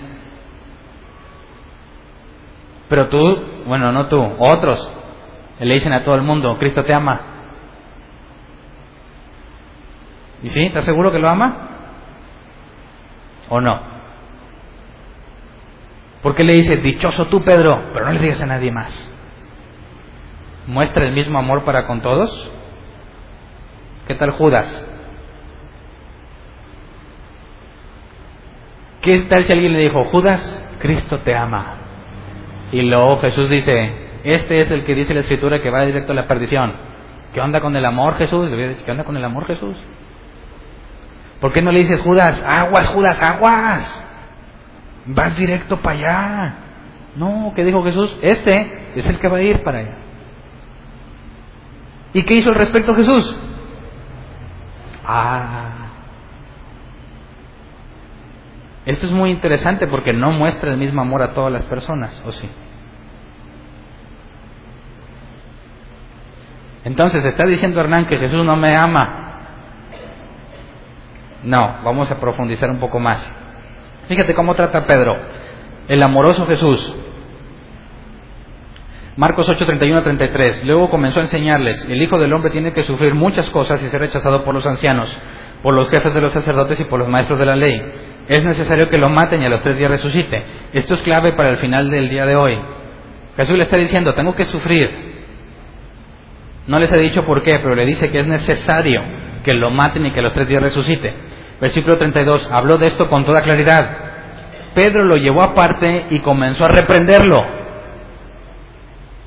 Pero tú, bueno, no tú, otros, le dicen a todo el mundo, Cristo te ama. ¿Y sí? ¿Estás seguro que lo ama? ¿O no? ¿Por qué le dice, dichoso tú, Pedro, pero no le digas a nadie más? ¿Muestra el mismo amor para con todos? ¿Qué tal Judas? ¿Qué tal si alguien le dijo, Judas, Cristo te ama? Y luego Jesús dice, este es el que dice la escritura que va directo a la perdición. ¿Qué onda con el amor, Jesús? ¿Qué onda con el amor, Jesús? ¿Por qué no le dices, Judas, aguas, Judas, aguas? Vas directo para allá. No, ¿qué dijo Jesús? Este es el que va a ir para allá. ¿Y qué hizo al respecto Jesús? Ah, esto es muy interesante porque no muestra el mismo amor a todas las personas, ¿o sí? Entonces, ¿está diciendo Hernán que Jesús no me ama? No, vamos a profundizar un poco más. Fíjate cómo trata Pedro, el amoroso Jesús. Marcos 8, 31 33. Luego comenzó a enseñarles, el Hijo del Hombre tiene que sufrir muchas cosas y ser rechazado por los ancianos, por los jefes de los sacerdotes y por los maestros de la ley es necesario que lo maten y a los tres días resucite. Esto es clave para el final del día de hoy. Jesús le está diciendo, tengo que sufrir. No les he dicho por qué, pero le dice que es necesario que lo maten y que a los tres días resucite. Versículo 32, habló de esto con toda claridad. Pedro lo llevó aparte y comenzó a reprenderlo.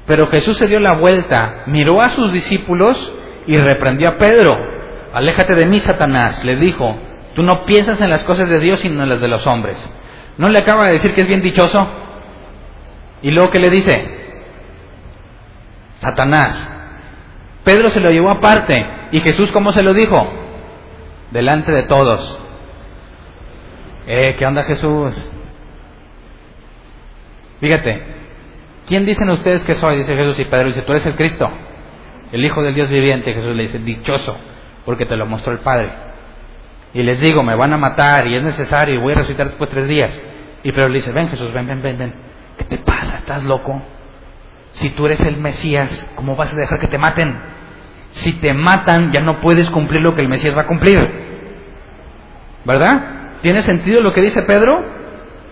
Pero Jesús se dio la vuelta, miró a sus discípulos y reprendió a Pedro. Aléjate de mí, Satanás, le dijo, Tú no piensas en las cosas de Dios sino en las de los hombres. ¿No le acaba de decir que es bien dichoso? ¿Y luego qué le dice? Satanás. Pedro se lo llevó aparte. ¿Y Jesús cómo se lo dijo? Delante de todos. Eh, ¿qué onda Jesús? Fíjate, ¿quién dicen ustedes que soy? Dice Jesús y Pedro dice, tú eres el Cristo, el Hijo del Dios viviente. Jesús le dice, dichoso, porque te lo mostró el Padre y les digo, me van a matar y es necesario y voy a resucitar después de tres días. Y pero le dice, ven Jesús, ven, ven, ven, ven. ¿Qué te pasa? ¿Estás loco? Si tú eres el Mesías, ¿cómo vas a dejar que te maten? Si te matan, ya no puedes cumplir lo que el Mesías va a cumplir. ¿Verdad? ¿Tiene sentido lo que dice Pedro?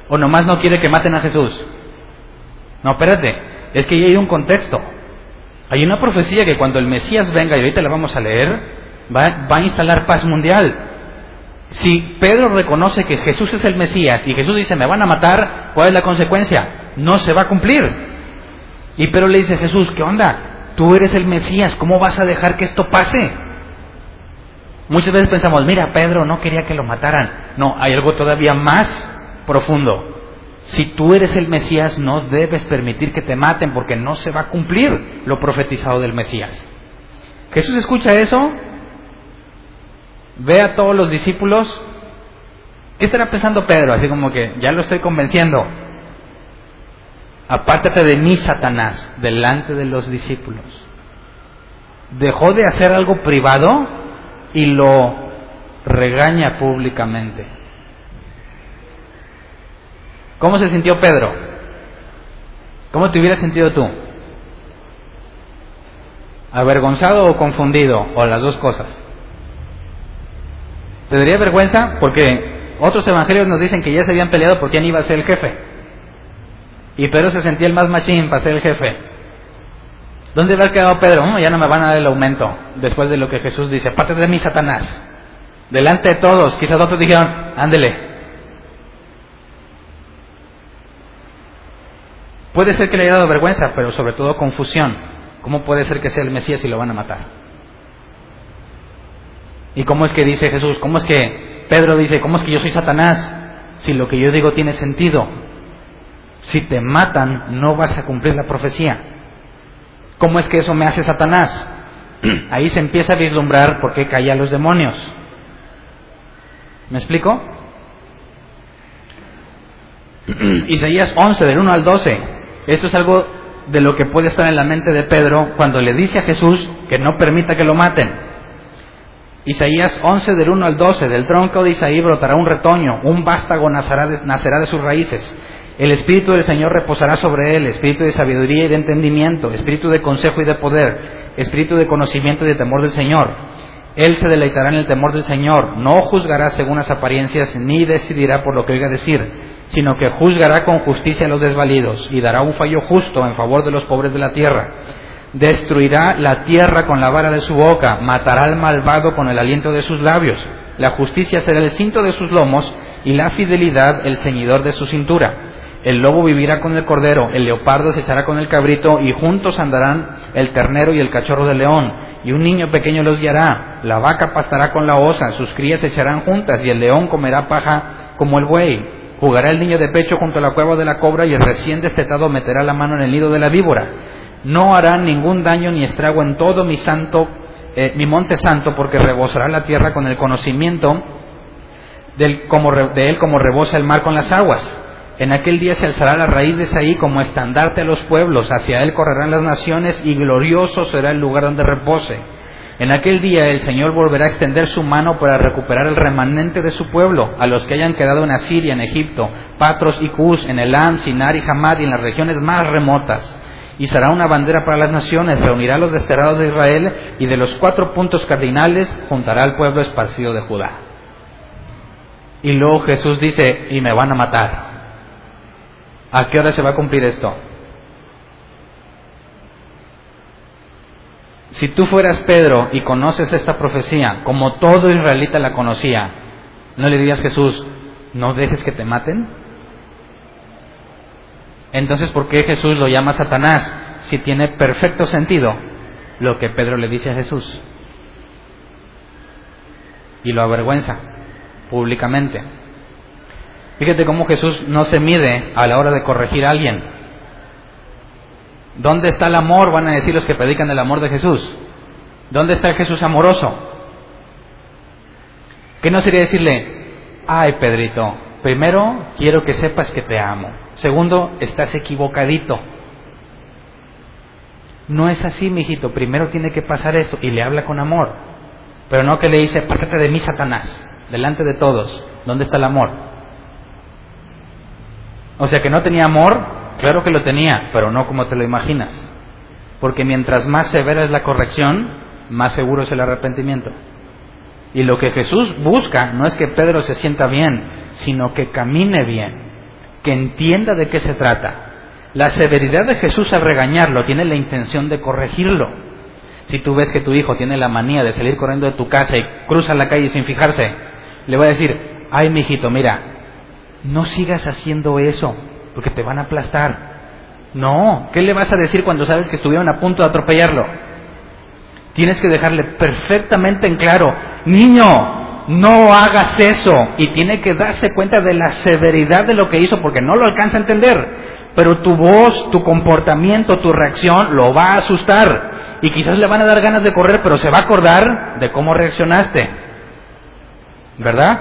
¿O nomás no quiere que maten a Jesús? No, espérate, es que hay un contexto. Hay una profecía que cuando el Mesías venga, y ahorita la vamos a leer, va, va a instalar paz mundial Si Pedro reconoce que Jesús es el Mesías y Jesús dice, me van a matar, ¿cuál es la consecuencia? No se va a cumplir. Y Pedro le dice Jesús, ¿qué onda? Tú eres el Mesías, ¿cómo vas a dejar que esto pase? Muchas veces pensamos, mira, Pedro no quería que lo mataran. No, hay algo todavía más profundo. Si tú eres el Mesías, no debes permitir que te maten porque no se va a cumplir lo profetizado del Mesías. Jesús escucha eso ve a todos los discípulos, ¿qué estará pensando Pedro? Así como que ya lo estoy convenciendo. Apártate de mí, Satanás, delante de los discípulos. Dejó de hacer algo privado y lo regaña públicamente. ¿Cómo se sintió Pedro? ¿Cómo te hubieras sentido tú? ¿Avergonzado o confundido? O las dos cosas. ¿Te daría vergüenza? Porque otros evangelios nos dicen que ya se habían peleado por quién iba a ser el jefe. Y Pedro se sentía el más machín para ser el jefe. ¿Dónde haber quedado Pedro? ya no me van a dar el aumento. Después de lo que Jesús dice, aparte de mí, Satanás. Delante de todos. Quizás otros dijeron, ándele. Puede ser que le haya dado vergüenza, pero sobre todo confusión. ¿Cómo puede ser que sea el Mesías y lo van a matar? ¿Y cómo es que dice Jesús? ¿Cómo es que Pedro dice, cómo es que yo soy Satanás? Si lo que yo digo tiene sentido. Si te matan, no vas a cumplir la profecía. ¿Cómo es que eso me hace Satanás? Ahí se empieza a vislumbrar por qué caía los demonios. ¿Me explico? Isaías 11, del 1 al 12. Esto es algo de lo que puede estar en la mente de Pedro cuando le dice a Jesús que no permita que lo maten. Isaías 11 del 1 al 12, del tronco de Isaí brotará un retoño, un vástago nacerá de, nacerá de sus raíces. El Espíritu del Señor reposará sobre él, espíritu de sabiduría y de entendimiento, espíritu de consejo y de poder, espíritu de conocimiento y de temor del Señor. Él se deleitará en el temor del Señor, no juzgará según las apariencias, ni decidirá por lo que oiga decir, sino que juzgará con justicia a los desvalidos y dará un fallo justo en favor de los pobres de la tierra destruirá la tierra con la vara de su boca, matará al malvado con el aliento de sus labios. La justicia será el cinto de sus lomos y la fidelidad el ceñidor de su cintura. El lobo vivirá con el cordero, el leopardo se echará con el cabrito y juntos andarán el ternero y el cachorro del león. Y un niño pequeño los guiará. La vaca pastará con la osa, sus crías se echarán juntas y el león comerá paja como el buey. Jugará el niño de pecho junto a la cueva de la cobra y el recién destetado meterá la mano en el nido de la víbora no harán ningún daño ni estrago en todo mi santo, eh, mi monte santo, porque rebosará la tierra con el conocimiento del, como, de él como rebosa el mar con las aguas. En aquel día se alzará la raíz de Saí como estandarte a los pueblos, hacia él correrán las naciones y glorioso será el lugar donde repose. En aquel día el Señor volverá a extender su mano para recuperar el remanente de su pueblo, a los que hayan quedado en Asiria, en Egipto, Patros y Cus, en Elam, Sinar y Hamad y en las regiones más remotas y será una bandera para las naciones, reunirá a los desterrados de Israel y de los cuatro puntos cardinales juntará al pueblo esparcido de Judá. Y luego Jesús dice, y me van a matar. ¿A qué hora se va a cumplir esto? Si tú fueras Pedro y conoces esta profecía, como todo israelita la conocía, ¿no le dirías Jesús, no dejes que te maten? Entonces, ¿por qué Jesús lo llama Satanás si tiene perfecto sentido lo que Pedro le dice a Jesús? Y lo avergüenza públicamente. Fíjate cómo Jesús no se mide a la hora de corregir a alguien. ¿Dónde está el amor? Van a decir los que predican el amor de Jesús. ¿Dónde está el Jesús amoroso? ¿Qué no sería decirle, ay Pedrito, primero quiero que sepas que te amo. Segundo, estás equivocadito. No es así, mijito. Primero tiene que pasar esto. Y le habla con amor. Pero no que le dice, pártate de mí, Satanás, delante de todos. ¿Dónde está el amor? O sea que no tenía amor, claro que lo tenía, pero no como te lo imaginas. Porque mientras más severa es la corrección, más seguro es el arrepentimiento. Y lo que Jesús busca no es que Pedro se sienta bien, sino que camine bien que entienda de qué se trata. La severidad de Jesús al regañarlo tiene la intención de corregirlo. Si tú ves que tu hijo tiene la manía de salir corriendo de tu casa y cruza la calle sin fijarse, le va a decir, ay, mijito, mira, no sigas haciendo eso, porque te van a aplastar. No, ¿qué le vas a decir cuando sabes que estuvieron a punto de atropellarlo? Tienes que dejarle perfectamente en claro, niño, no hagas eso. Y tiene que darse cuenta de la severidad de lo que hizo porque no lo alcanza a entender. Pero tu voz, tu comportamiento, tu reacción lo va a asustar. Y quizás le van a dar ganas de correr, pero se va a acordar de cómo reaccionaste. ¿Verdad?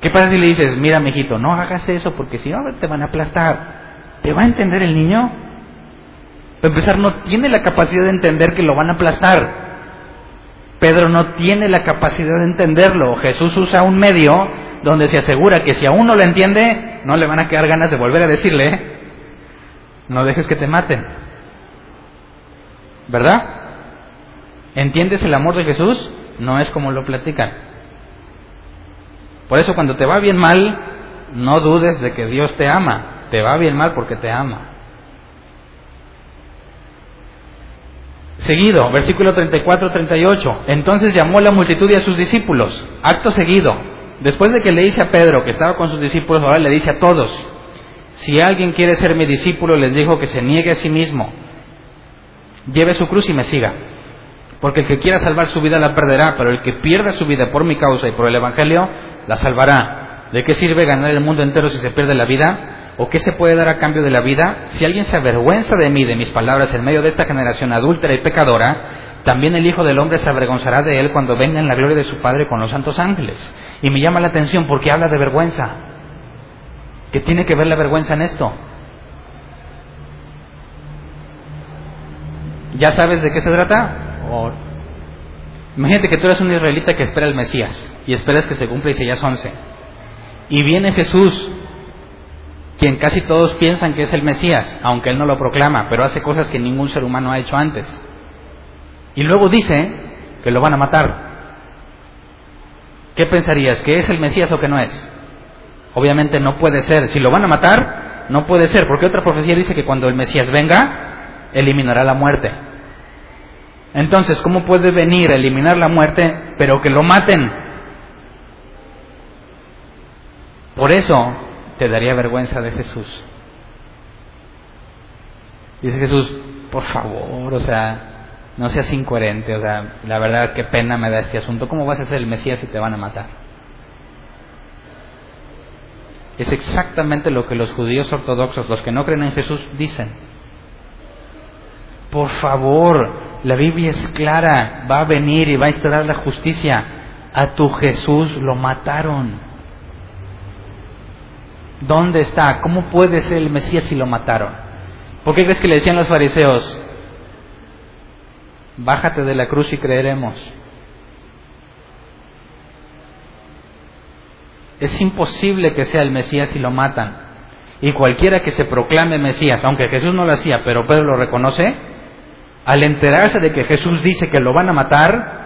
¿Qué pasa si le dices, mira, mijito, no hagas eso porque si no te van a aplastar? ¿Te va a entender el niño? Para empezar, no tiene la capacidad de entender que lo van a aplastar. Pedro no tiene la capacidad de entenderlo. Jesús usa un medio donde se asegura que si aún no lo entiende, no le van a quedar ganas de volver a decirle, no dejes que te maten. ¿Verdad? ¿Entiendes el amor de Jesús? No es como lo platican. Por eso cuando te va bien mal, no dudes de que Dios te ama. Te va bien mal porque te ama. Seguido, versículo 34-38. Entonces llamó la multitud y a sus discípulos. Acto seguido. Después de que le dice a Pedro que estaba con sus discípulos, ahora le dice a todos. Si alguien quiere ser mi discípulo, les dijo que se niegue a sí mismo. Lleve su cruz y me siga. Porque el que quiera salvar su vida la perderá, pero el que pierda su vida por mi causa y por el Evangelio, la salvará. ¿De qué sirve ganar el mundo entero si se pierde la vida? ¿O qué se puede dar a cambio de la vida? Si alguien se avergüenza de mí, de mis palabras, en medio de esta generación adúltera y pecadora, también el Hijo del Hombre se avergonzará de él cuando venga en la gloria de su Padre con los santos ángeles. Y me llama la atención porque habla de vergüenza. ¿Qué tiene que ver la vergüenza en esto? ¿Ya sabes de qué se trata? Imagínate que tú eres un israelita que espera el Mesías y esperas que se cumpla Isaías 11. Y viene Jesús, quien casi todos piensan que es el Mesías, aunque él no lo proclama, pero hace cosas que ningún ser humano ha hecho antes. Y luego dice que lo van a matar. ¿Qué pensarías? ¿Que es el Mesías o que no es? Obviamente no puede ser. Si lo van a matar, no puede ser, porque otra profecía dice que cuando el Mesías venga, eliminará la muerte. Entonces, ¿cómo puede venir a eliminar la muerte, pero que lo maten? Por eso te daría vergüenza de Jesús. Dice Jesús, por favor, o sea, no seas incoherente, o sea, la verdad qué pena me da este asunto. ¿Cómo vas a ser el Mesías si te van a matar? Es exactamente lo que los judíos ortodoxos, los que no creen en Jesús, dicen. Por favor, la Biblia es clara, va a venir y va a instaurar la justicia. A tu Jesús lo mataron. ¿Dónde está? ¿Cómo puede ser el Mesías si lo mataron? ¿Por qué crees que le decían los fariseos? Bájate de la cruz y creeremos. Es imposible que sea el Mesías si lo matan. Y cualquiera que se proclame Mesías, aunque Jesús no lo hacía, pero Pedro lo reconoce, al enterarse de que Jesús dice que lo van a matar,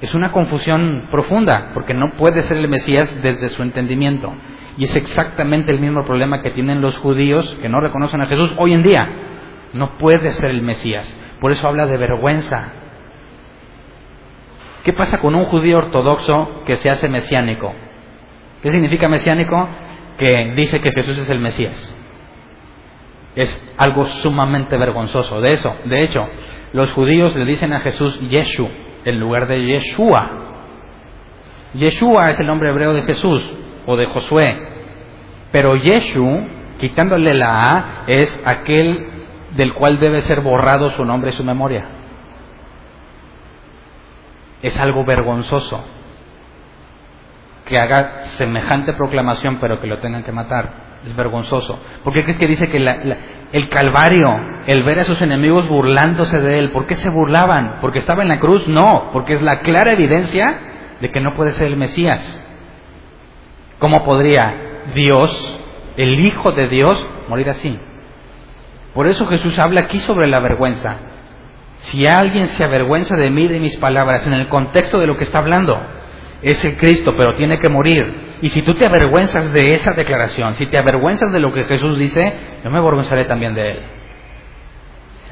es una confusión profunda, porque no puede ser el Mesías desde su entendimiento. Y es exactamente el mismo problema que tienen los judíos que no reconocen a Jesús hoy en día. No puede ser el Mesías. Por eso habla de vergüenza. ¿Qué pasa con un judío ortodoxo que se hace mesiánico? ¿Qué significa mesiánico? Que dice que Jesús es el Mesías es algo sumamente vergonzoso. De eso, de hecho, los judíos le dicen a Jesús Yeshu en lugar de Yeshua. Yeshua es el nombre hebreo de Jesús o de Josué, pero Yeshu, quitándole la A, es aquel del cual debe ser borrado su nombre y su memoria. Es algo vergonzoso que haga semejante proclamación pero que lo tengan que matar. Es vergonzoso. ¿Por qué crees que dice que el Calvario, el ver a sus enemigos burlándose de él, ¿por qué se burlaban? ¿Porque estaba en la cruz? No, porque es la clara evidencia de que no puede ser el Mesías. ¿Cómo podría Dios, el Hijo de Dios, morir así? Por eso Jesús habla aquí sobre la vergüenza. Si alguien se avergüenza de mí, de mis palabras, en el contexto de lo que está hablando, es el Cristo, pero tiene que morir. Y si tú te avergüenzas de esa declaración, si te avergüenzas de lo que Jesús dice, yo me avergonzaré también de Él.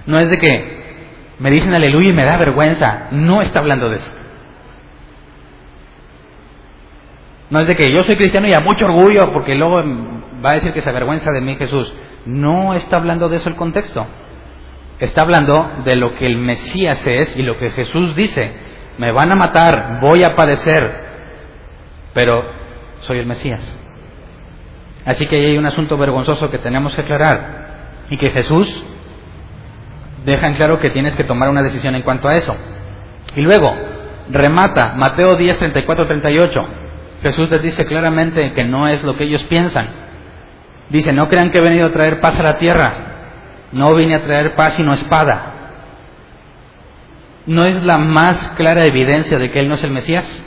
No es de que me dicen aleluya y me da vergüenza. No está hablando de eso. No es de que yo soy cristiano y a mucho orgullo, porque luego va a decir que se avergüenza de mí Jesús. No está hablando de eso el contexto. Está hablando de lo que el Mesías es y lo que Jesús dice. Me van a matar, voy a padecer, pero soy el Mesías. Así que ahí hay un asunto vergonzoso que tenemos que aclarar y que Jesús deja en claro que tienes que tomar una decisión en cuanto a eso. Y luego, remata Mateo 10, 34, 38. Jesús les dice claramente que no es lo que ellos piensan. Dice, no crean que he venido a traer paz a la tierra. No vine a traer paz sino espada. ¿No es la más clara evidencia de que Él no es el Mesías?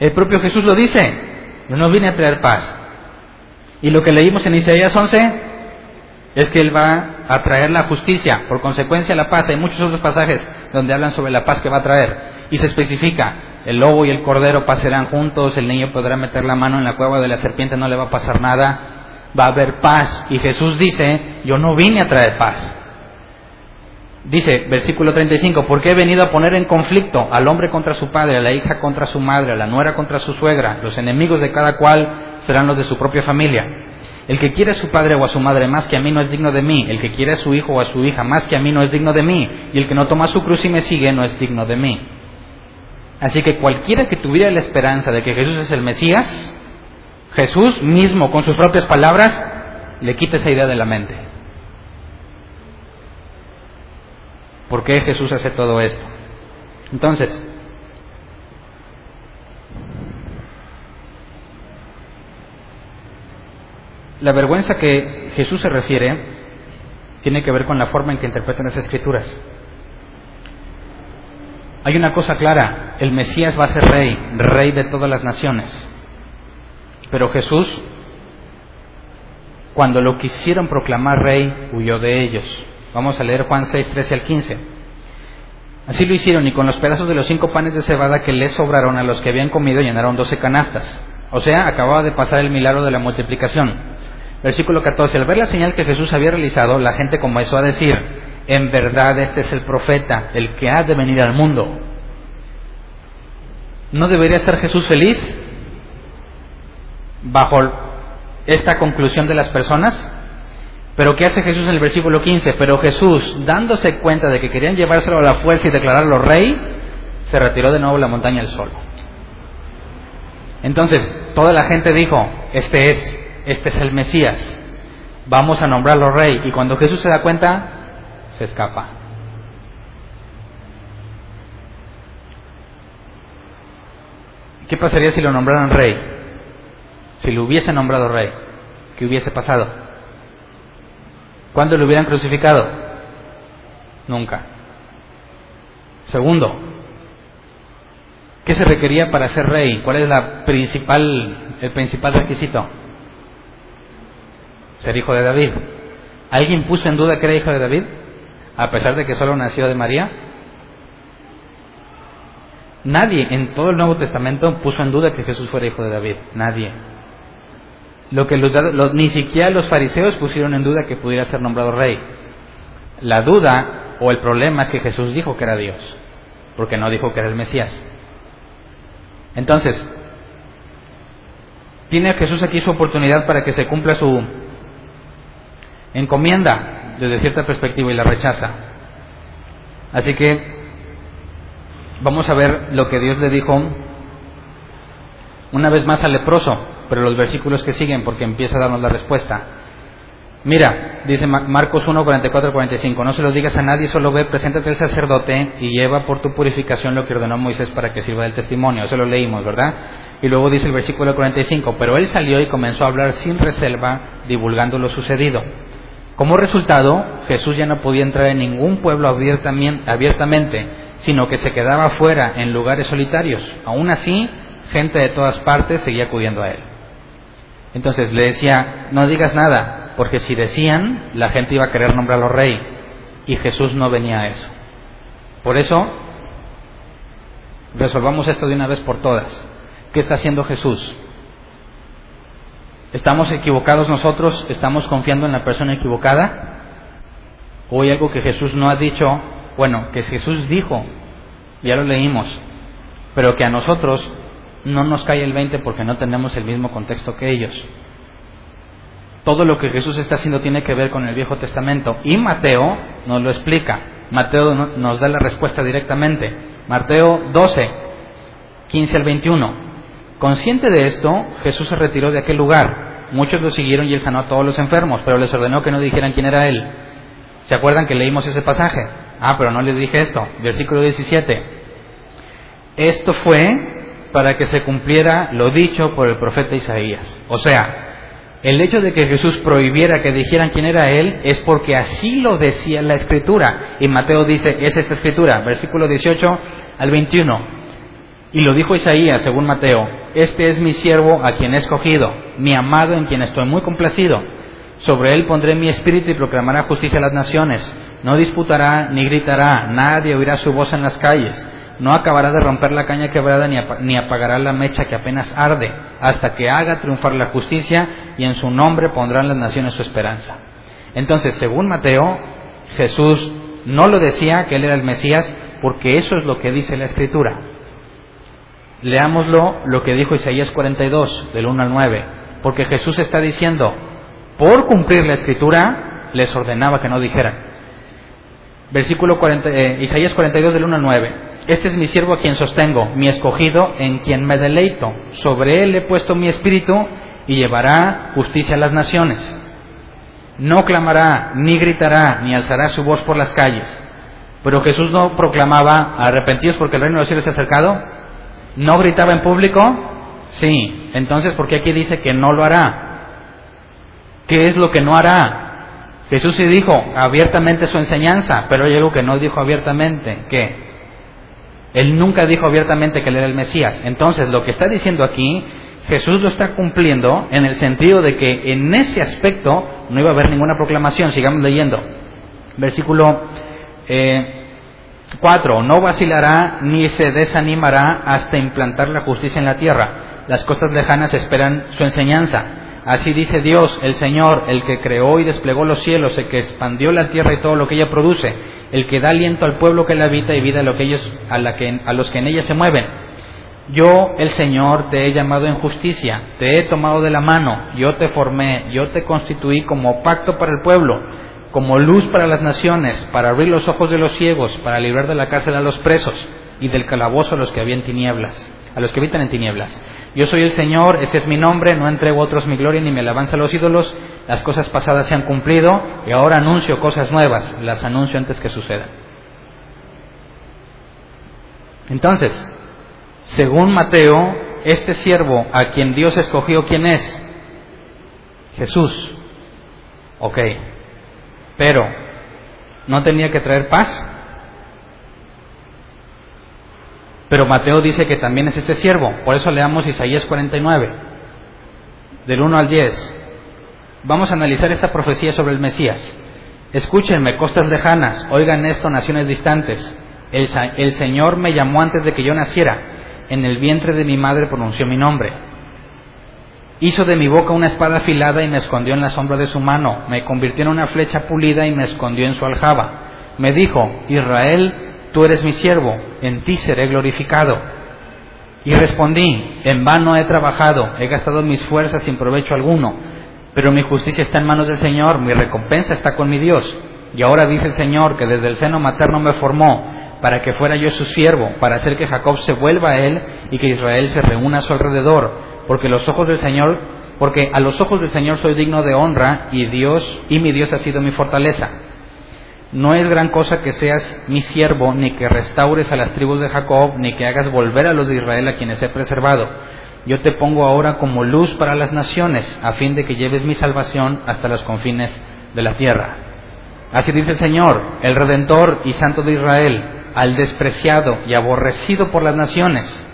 El propio Jesús lo dice. Yo no vine a traer paz. Y lo que leímos en Isaías 11 es que Él va a traer la justicia, por consecuencia la paz. Hay muchos otros pasajes donde hablan sobre la paz que va a traer. Y se especifica, el lobo y el cordero pasarán juntos, el niño podrá meter la mano en la cueva de la serpiente, no le va a pasar nada, va a haber paz. Y Jesús dice, yo no vine a traer paz. Dice, versículo 35, porque he venido a poner en conflicto al hombre contra su padre, a la hija contra su madre, a la nuera contra su suegra, los enemigos de cada cual serán los de su propia familia. El que quiere a su padre o a su madre más que a mí no es digno de mí, el que quiere a su hijo o a su hija más que a mí no es digno de mí, y el que no toma su cruz y me sigue no es digno de mí. Así que cualquiera que tuviera la esperanza de que Jesús es el Mesías, Jesús mismo con sus propias palabras le quita esa idea de la mente. ¿Por qué Jesús hace todo esto? Entonces, la vergüenza que Jesús se refiere tiene que ver con la forma en que interpretan las escrituras. Hay una cosa clara, el Mesías va a ser rey, rey de todas las naciones. Pero Jesús, cuando lo quisieron proclamar rey, huyó de ellos. Vamos a leer Juan 6, 13 al 15. Así lo hicieron y con los pedazos de los cinco panes de cebada que les sobraron a los que habían comido llenaron doce canastas. O sea, acababa de pasar el milagro de la multiplicación. Versículo 14. Al ver la señal que Jesús había realizado, la gente comenzó a decir, en verdad este es el profeta, el que ha de venir al mundo. ¿No debería estar Jesús feliz bajo esta conclusión de las personas? Pero ¿qué hace Jesús en el versículo 15? Pero Jesús, dándose cuenta de que querían llevárselo a la fuerza y declararlo rey, se retiró de nuevo a la montaña del sol. Entonces, toda la gente dijo, este es, este es el Mesías, vamos a nombrarlo rey. Y cuando Jesús se da cuenta, se escapa. ¿Qué pasaría si lo nombraran rey? Si lo hubiese nombrado rey, ¿qué hubiese pasado? ¿Cuándo lo hubieran crucificado? Nunca. Segundo, ¿qué se requería para ser rey? ¿Cuál es la principal, el principal requisito? Ser hijo de David. ¿Alguien puso en duda que era hijo de David? A pesar de que solo nació de María. Nadie en todo el Nuevo Testamento puso en duda que Jesús fuera hijo de David. Nadie lo que los, ni siquiera los fariseos pusieron en duda que pudiera ser nombrado rey. La duda o el problema es que Jesús dijo que era Dios, porque no dijo que era el Mesías. Entonces, tiene Jesús aquí su oportunidad para que se cumpla su encomienda desde cierta perspectiva y la rechaza. Así que vamos a ver lo que Dios le dijo una vez más al leproso pero los versículos que siguen porque empieza a darnos la respuesta. Mira, dice Marcos 1, 44, 45, no se lo digas a nadie, solo ve, preséntate al sacerdote y lleva por tu purificación lo que ordenó Moisés para que sirva del testimonio. Eso lo leímos, ¿verdad? Y luego dice el versículo 45, pero él salió y comenzó a hablar sin reserva, divulgando lo sucedido. Como resultado, Jesús ya no podía entrar en ningún pueblo abiertamente, sino que se quedaba fuera en lugares solitarios. Aún así, gente de todas partes seguía acudiendo a él. Entonces le decía, no digas nada, porque si decían, la gente iba a querer nombrarlo rey, y Jesús no venía a eso. Por eso, resolvamos esto de una vez por todas. ¿Qué está haciendo Jesús? ¿Estamos equivocados nosotros? ¿Estamos confiando en la persona equivocada? ¿O hay algo que Jesús no ha dicho? Bueno, que Jesús dijo, ya lo leímos, pero que a nosotros no nos cae el 20 porque no tenemos el mismo contexto que ellos. Todo lo que Jesús está haciendo tiene que ver con el Viejo Testamento y Mateo nos lo explica. Mateo nos da la respuesta directamente. Mateo 12, 15 al 21. Consciente de esto, Jesús se retiró de aquel lugar. Muchos lo siguieron y él sanó a todos los enfermos, pero les ordenó que no dijeran quién era él. ¿Se acuerdan que leímos ese pasaje? Ah, pero no les dije esto. Versículo 17. Esto fue para que se cumpliera lo dicho por el profeta Isaías. O sea, el hecho de que Jesús prohibiera que dijeran quién era Él es porque así lo decía la Escritura. Y Mateo dice, es esta Escritura, versículo 18 al 21. Y lo dijo Isaías, según Mateo, este es mi siervo a quien he escogido, mi amado en quien estoy muy complacido. Sobre él pondré mi espíritu y proclamará justicia a las naciones. No disputará ni gritará, nadie oirá su voz en las calles no acabará de romper la caña quebrada ni apagará la mecha que apenas arde, hasta que haga triunfar la justicia y en su nombre pondrán las naciones su esperanza. Entonces, según Mateo, Jesús no lo decía que él era el Mesías, porque eso es lo que dice la Escritura. Leámoslo lo que dijo Isaías 42, del 1 al 9, porque Jesús está diciendo, por cumplir la Escritura, les ordenaba que no dijeran. Versículo 40, eh, Isaías 42, del 1 al 9. Este es mi siervo a quien sostengo, mi escogido en quien me deleito. Sobre él he puesto mi espíritu y llevará justicia a las naciones. No clamará, ni gritará, ni alzará su voz por las calles. Pero Jesús no proclamaba arrepentidos porque el reino de los cielos se ha acercado. ¿No gritaba en público? Sí. Entonces, ¿por qué aquí dice que no lo hará? ¿Qué es lo que no hará? Jesús sí dijo abiertamente su enseñanza, pero hay algo que no dijo abiertamente. ¿Qué? Él nunca dijo abiertamente que él era el Mesías. Entonces, lo que está diciendo aquí, Jesús lo está cumpliendo en el sentido de que en ese aspecto no iba a haber ninguna proclamación. Sigamos leyendo. Versículo 4. Eh, no vacilará ni se desanimará hasta implantar la justicia en la tierra. Las costas lejanas esperan su enseñanza. Así dice Dios, el Señor, el que creó y desplegó los cielos, el que expandió la tierra y todo lo que ella produce, el que da aliento al pueblo que la habita y vida a, lo que a los que en ella se mueven. Yo, el Señor, te he llamado en justicia, te he tomado de la mano, yo te formé, yo te constituí como pacto para el pueblo, como luz para las naciones, para abrir los ojos de los ciegos, para librar de la cárcel a los presos y del calabozo a los que habían tinieblas, a los que habitan en tinieblas yo soy el Señor, ese es mi nombre, no entrego a otros mi gloria ni me alabanza a los ídolos, las cosas pasadas se han cumplido y ahora anuncio cosas nuevas, las anuncio antes que sucedan. Entonces, según Mateo, este siervo a quien Dios escogió, ¿quién es? Jesús. Ok, pero ¿no tenía que traer paz? Pero Mateo dice que también es este siervo. Por eso leamos Isaías 49, del 1 al 10. Vamos a analizar esta profecía sobre el Mesías. Escúchenme, costas lejanas, oigan esto, naciones distantes. El, el Señor me llamó antes de que yo naciera. En el vientre de mi madre pronunció mi nombre. Hizo de mi boca una espada afilada y me escondió en la sombra de su mano. Me convirtió en una flecha pulida y me escondió en su aljaba. Me dijo, Israel, tú eres mi siervo, en ti seré glorificado. Y respondí, en vano he trabajado, he gastado mis fuerzas sin provecho alguno, pero mi justicia está en manos del Señor, mi recompensa está con mi Dios. Y ahora dice el Señor que desde el seno materno me formó, para que fuera yo su siervo, para hacer que Jacob se vuelva a él y que Israel se reúna a su alrededor, porque los ojos del Señor, porque a los ojos del Señor soy digno de honra y Dios y mi Dios ha sido mi fortaleza. No es gran cosa que seas mi siervo, ni que restaures a las tribus de Jacob, ni que hagas volver a los de Israel a quienes he preservado. Yo te pongo ahora como luz para las naciones, a fin de que lleves mi salvación hasta los confines de la tierra. Así dice el Señor, el Redentor y Santo de Israel, al despreciado y aborrecido por las naciones,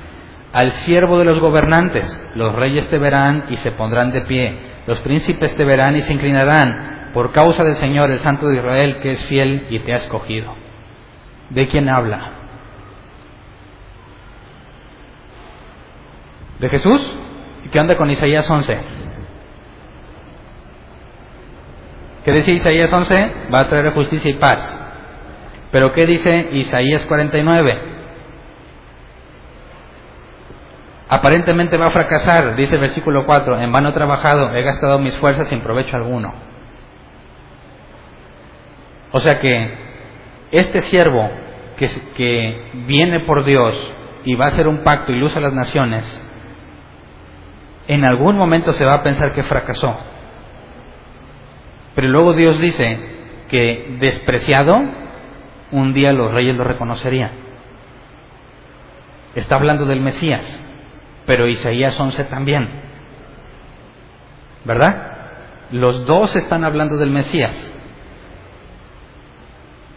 al siervo de los gobernantes, los reyes te verán y se pondrán de pie, los príncipes te verán y se inclinarán, por causa del Señor, el Santo de Israel, que es fiel y te ha escogido. ¿De quién habla? ¿De Jesús? ¿Y qué onda con Isaías 11? ¿Qué dice Isaías 11? Va a traer justicia y paz. Pero ¿qué dice Isaías 49? Aparentemente va a fracasar, dice el versículo 4, en vano he trabajado, he gastado mis fuerzas sin provecho alguno. O sea que este siervo que, que viene por Dios y va a hacer un pacto y luz a las naciones, en algún momento se va a pensar que fracasó. Pero luego Dios dice que despreciado, un día los reyes lo reconocerían. Está hablando del Mesías, pero Isaías 11 también. ¿Verdad? Los dos están hablando del Mesías.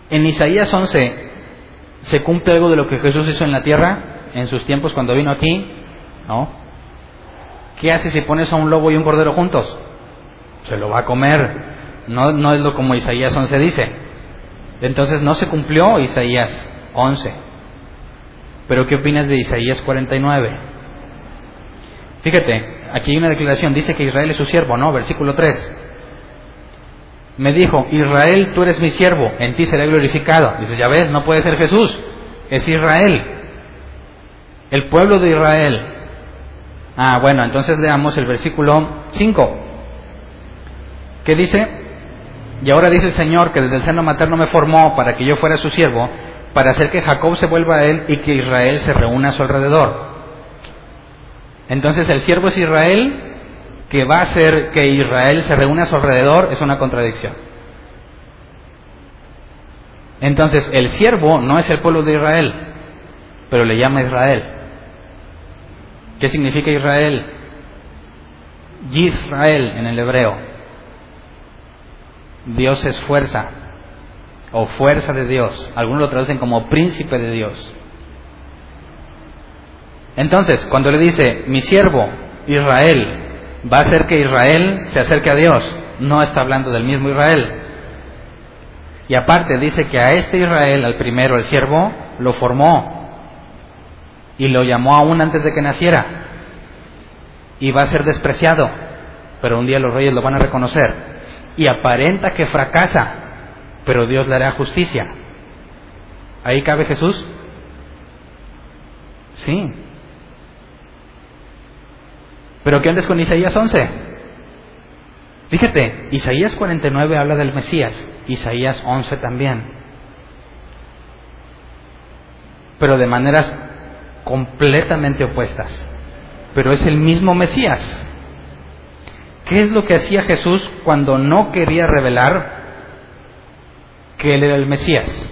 En Isaías 11 se cumple algo de lo que Jesús hizo en la tierra en sus tiempos cuando vino aquí, ¿no? ¿Qué hace si pones a un lobo y un cordero juntos? Se lo va a comer. No, no es lo como Isaías 11 dice. Entonces no se cumplió Isaías 11. Pero ¿qué opinas de Isaías 49? Fíjate, aquí hay una declaración, dice que Israel es su siervo, ¿no? Versículo 3. Me dijo, Israel, tú eres mi siervo, en ti seré glorificado. Dice, ya ves, no puede ser Jesús, es Israel, el pueblo de Israel. Ah, bueno, entonces leamos el versículo 5. ¿Qué dice? Y ahora dice el Señor que desde el seno materno me formó para que yo fuera su siervo, para hacer que Jacob se vuelva a él y que Israel se reúna a su alrededor. Entonces el siervo es Israel, que va a hacer que Israel se reúna a su alrededor, es una contradicción. Entonces el siervo no es el pueblo de Israel, pero le llama Israel. ¿Qué significa Israel? Yisrael en el hebreo. Dios es fuerza o fuerza de Dios. Algunos lo traducen como príncipe de Dios. Entonces, cuando le dice, mi siervo Israel va a hacer que Israel se acerque a Dios, no está hablando del mismo Israel. Y aparte dice que a este Israel, al primero, el siervo, lo formó y lo llamó aún antes de que naciera. Y va a ser despreciado, pero un día los reyes lo van a reconocer y aparenta que fracasa, pero Dios le hará justicia. ¿Ahí cabe Jesús? Sí. Pero ¿qué andes con Isaías 11? Fíjate, Isaías 49 habla del Mesías, Isaías 11 también. Pero de maneras completamente opuestas. Pero es el mismo Mesías. ¿Qué es lo que hacía Jesús cuando no quería revelar que Él era el Mesías?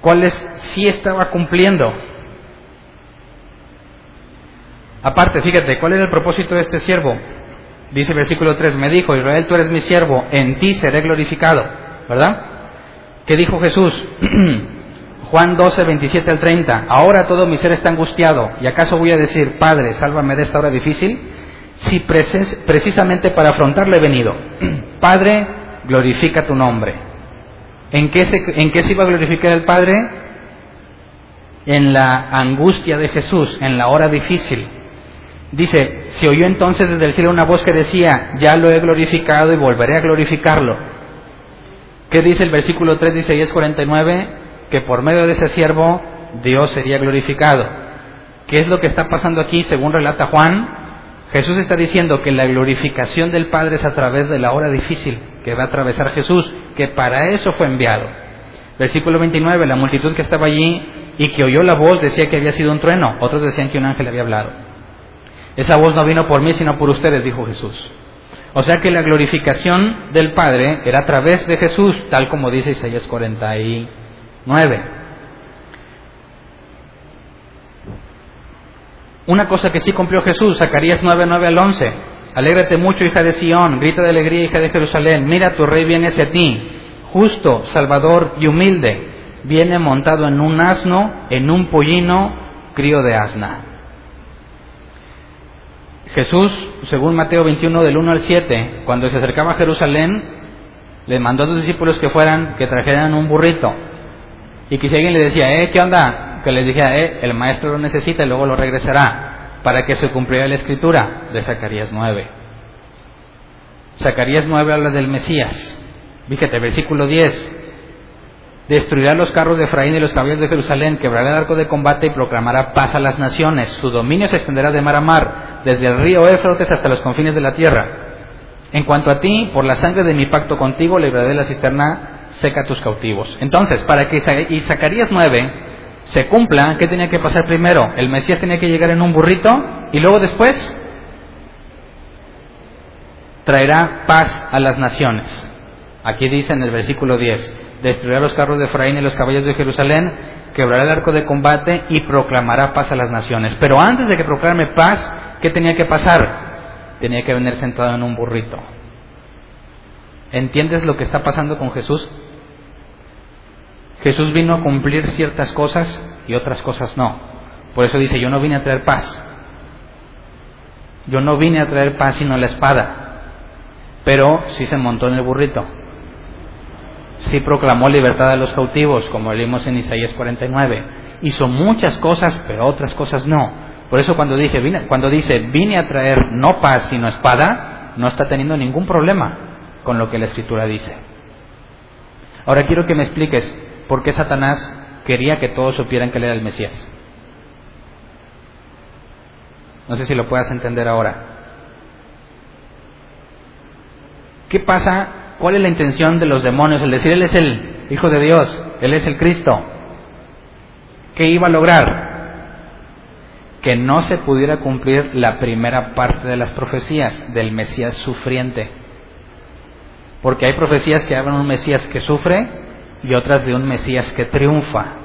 ¿Cuáles sí estaba cumpliendo? Aparte, fíjate, ¿cuál era el propósito de este siervo? Dice el versículo 3, me dijo, Israel, tú eres mi siervo, en ti seré glorificado, ¿verdad? ¿Qué dijo Jesús? Juan 12, 27 al 30, ahora todo mi ser está angustiado, ¿y acaso voy a decir, Padre, sálvame de esta hora difícil? si precisamente para afrontarlo he venido. Padre, glorifica tu nombre. ¿En qué, se, ¿En qué se iba a glorificar el Padre? En la angustia de Jesús, en la hora difícil. Dice, se oyó entonces desde el cielo una voz que decía, ya lo he glorificado y volveré a glorificarlo. ¿Qué dice el versículo 3 de Isaías 49? Que por medio de ese siervo Dios sería glorificado. ¿Qué es lo que está pasando aquí según relata Juan? Jesús está diciendo que la glorificación del Padre es a través de la hora difícil que va a atravesar Jesús, que para eso fue enviado. Versículo 29, la multitud que estaba allí y que oyó la voz decía que había sido un trueno, otros decían que un ángel había hablado. Esa voz no vino por mí, sino por ustedes, dijo Jesús. O sea que la glorificación del Padre era a través de Jesús, tal como dice Isaías 49. Una cosa que sí cumplió Jesús, Zacarías 9, 9 al 11. Alégrate mucho, hija de Sión, grita de alegría, hija de Jerusalén. Mira, tu rey viene hacia ti, justo, salvador y humilde. Viene montado en un asno, en un pollino, crío de asna. Jesús, según Mateo 21, del 1 al 7, cuando se acercaba a Jerusalén, le mandó a sus discípulos que fueran, que trajeran un burrito. Y que si alguien le decía, eh, ¿qué onda? que les dije, eh, el maestro lo necesita y luego lo regresará, para que se cumpliera la escritura de Zacarías 9. Zacarías 9 habla del Mesías. Fíjate, versículo 10. Destruirá los carros de Efraín y los caballos de Jerusalén, quebrará el arco de combate y proclamará paz a las naciones. Su dominio se extenderá de mar a mar, desde el río Éfrotes hasta los confines de la tierra. En cuanto a ti, por la sangre de mi pacto contigo, libraré la cisterna seca a tus cautivos. Entonces, para que y Zacarías 9 se cumpla, ¿qué tenía que pasar primero? El Mesías tenía que llegar en un burrito y luego después traerá paz a las naciones. Aquí dice en el versículo 10, destruirá los carros de Efraín y los caballos de Jerusalén, quebrará el arco de combate y proclamará paz a las naciones. Pero antes de que proclame paz, ¿qué tenía que pasar? Tenía que venir sentado en un burrito. ¿Entiendes lo que está pasando con Jesús? Jesús vino a cumplir ciertas cosas y otras cosas no. Por eso dice, yo no vine a traer paz. Yo no vine a traer paz sino la espada. Pero sí se montó en el burrito sí proclamó libertad a los cautivos, como leímos en Isaías 49. Hizo muchas cosas, pero otras cosas no. Por eso cuando, dije, cuando dice, vine a traer no paz sino espada, no está teniendo ningún problema con lo que la Escritura dice. Ahora quiero que me expliques por qué Satanás quería que todos supieran que él era el Mesías. No sé si lo puedas entender ahora. ¿Qué pasa ¿Cuál es la intención de los demonios? El decir, Él es el Hijo de Dios, Él es el Cristo. ¿Qué iba a lograr? Que no se pudiera cumplir la primera parte de las profecías del Mesías sufriente. Porque hay profecías que hablan de un Mesías que sufre y otras de un Mesías que triunfa.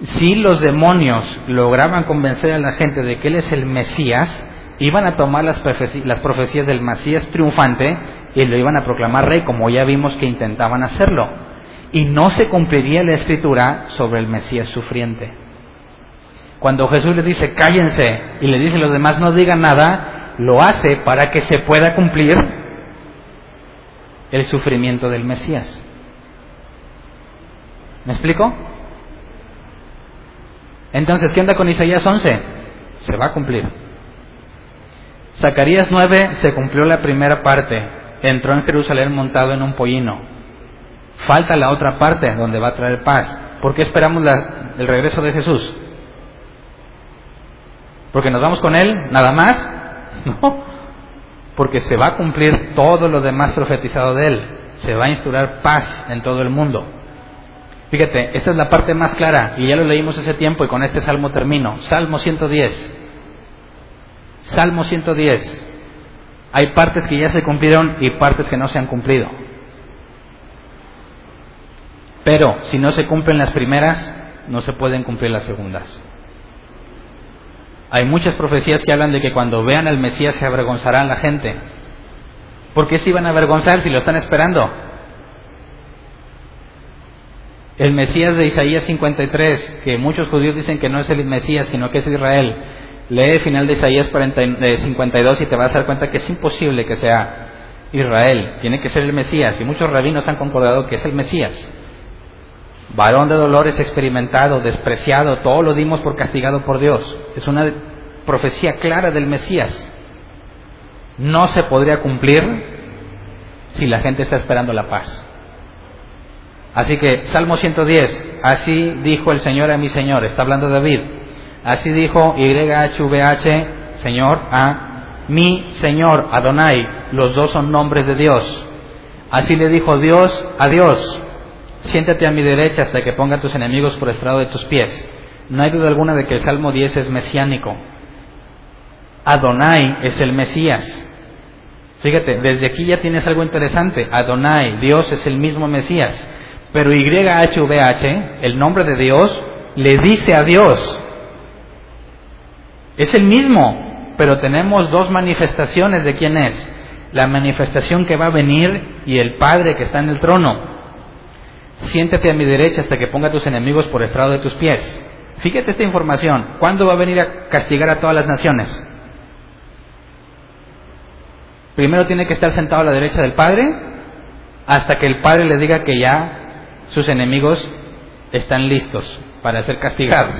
Si los demonios lograban convencer a la gente de que Él es el Mesías, iban a tomar las, profecías, del Mesías triunfante y lo iban a proclamar rey, como ya vimos que intentaban hacerlo. Y no se cumpliría la escritura sobre el Mesías sufriente. Cuando Jesús le dice cállense y le dice a los demás no digan nada, lo hace para que se pueda cumplir el sufrimiento del Mesías. ¿Me explico? Entonces, ¿qué onda con Isaías 11? Se va a cumplir. Zacarías 9 se cumplió la primera parte, entró en Jerusalén montado en un pollino. Falta la otra parte donde va a traer paz. ¿Por qué esperamos el regreso de Jesús? ¿Porque nos vamos con Él? ¿Nada más? No. Porque se va a cumplir todo lo demás profetizado de Él. Se va a instaurar paz en todo el mundo. Fíjate, esta es la parte más clara y ya lo leímos hace tiempo y con este salmo termino. Salmo 110. Salmo 110. Hay partes que ya se cumplieron y partes que no se han cumplido. Pero si no se cumplen las primeras, no se pueden cumplir las segundas. Hay muchas profecías que hablan de que cuando vean al Mesías se avergonzarán la gente. ¿Por qué se iban a avergonzar si lo están esperando? El Mesías de Isaías 53, que muchos judíos dicen que no es el Mesías, sino que es Israel, Lee el final de Isaías 52 y te vas a dar cuenta que es imposible que sea Israel, tiene que ser el Mesías. Y muchos rabinos han concordado que es el Mesías. Varón de dolores experimentado, despreciado, todo lo dimos por castigado por Dios. Es una profecía clara del Mesías. No se podría cumplir si la gente está esperando la paz. Así que, Salmo 110, así dijo el Señor a mi Señor, está hablando David, Así dijo YHVH, Señor, a mi Señor, Adonai. Los dos son nombres de Dios. Así le dijo Dios a Dios, siéntate a mi derecha hasta que ponga a tus enemigos por estrado de tus pies. No hay duda alguna de que el Salmo 10 es mesiánico. Adonai es el Mesías. Fíjate, desde aquí ya tienes algo interesante. Adonai, Dios es el mismo Mesías. Pero YHVH, el nombre de Dios, le dice a Dios, es el mismo, pero tenemos dos manifestaciones de quién es. La manifestación que va a venir y el Padre que está en el trono. Siéntate a mi derecha hasta que ponga a tus enemigos por estrado de tus pies. Fíjate esta información. ¿Cuándo va a venir a castigar a todas las naciones? Primero tiene que estar sentado a la derecha del Padre hasta que el Padre le diga que ya sus enemigos están listos para ser castigados.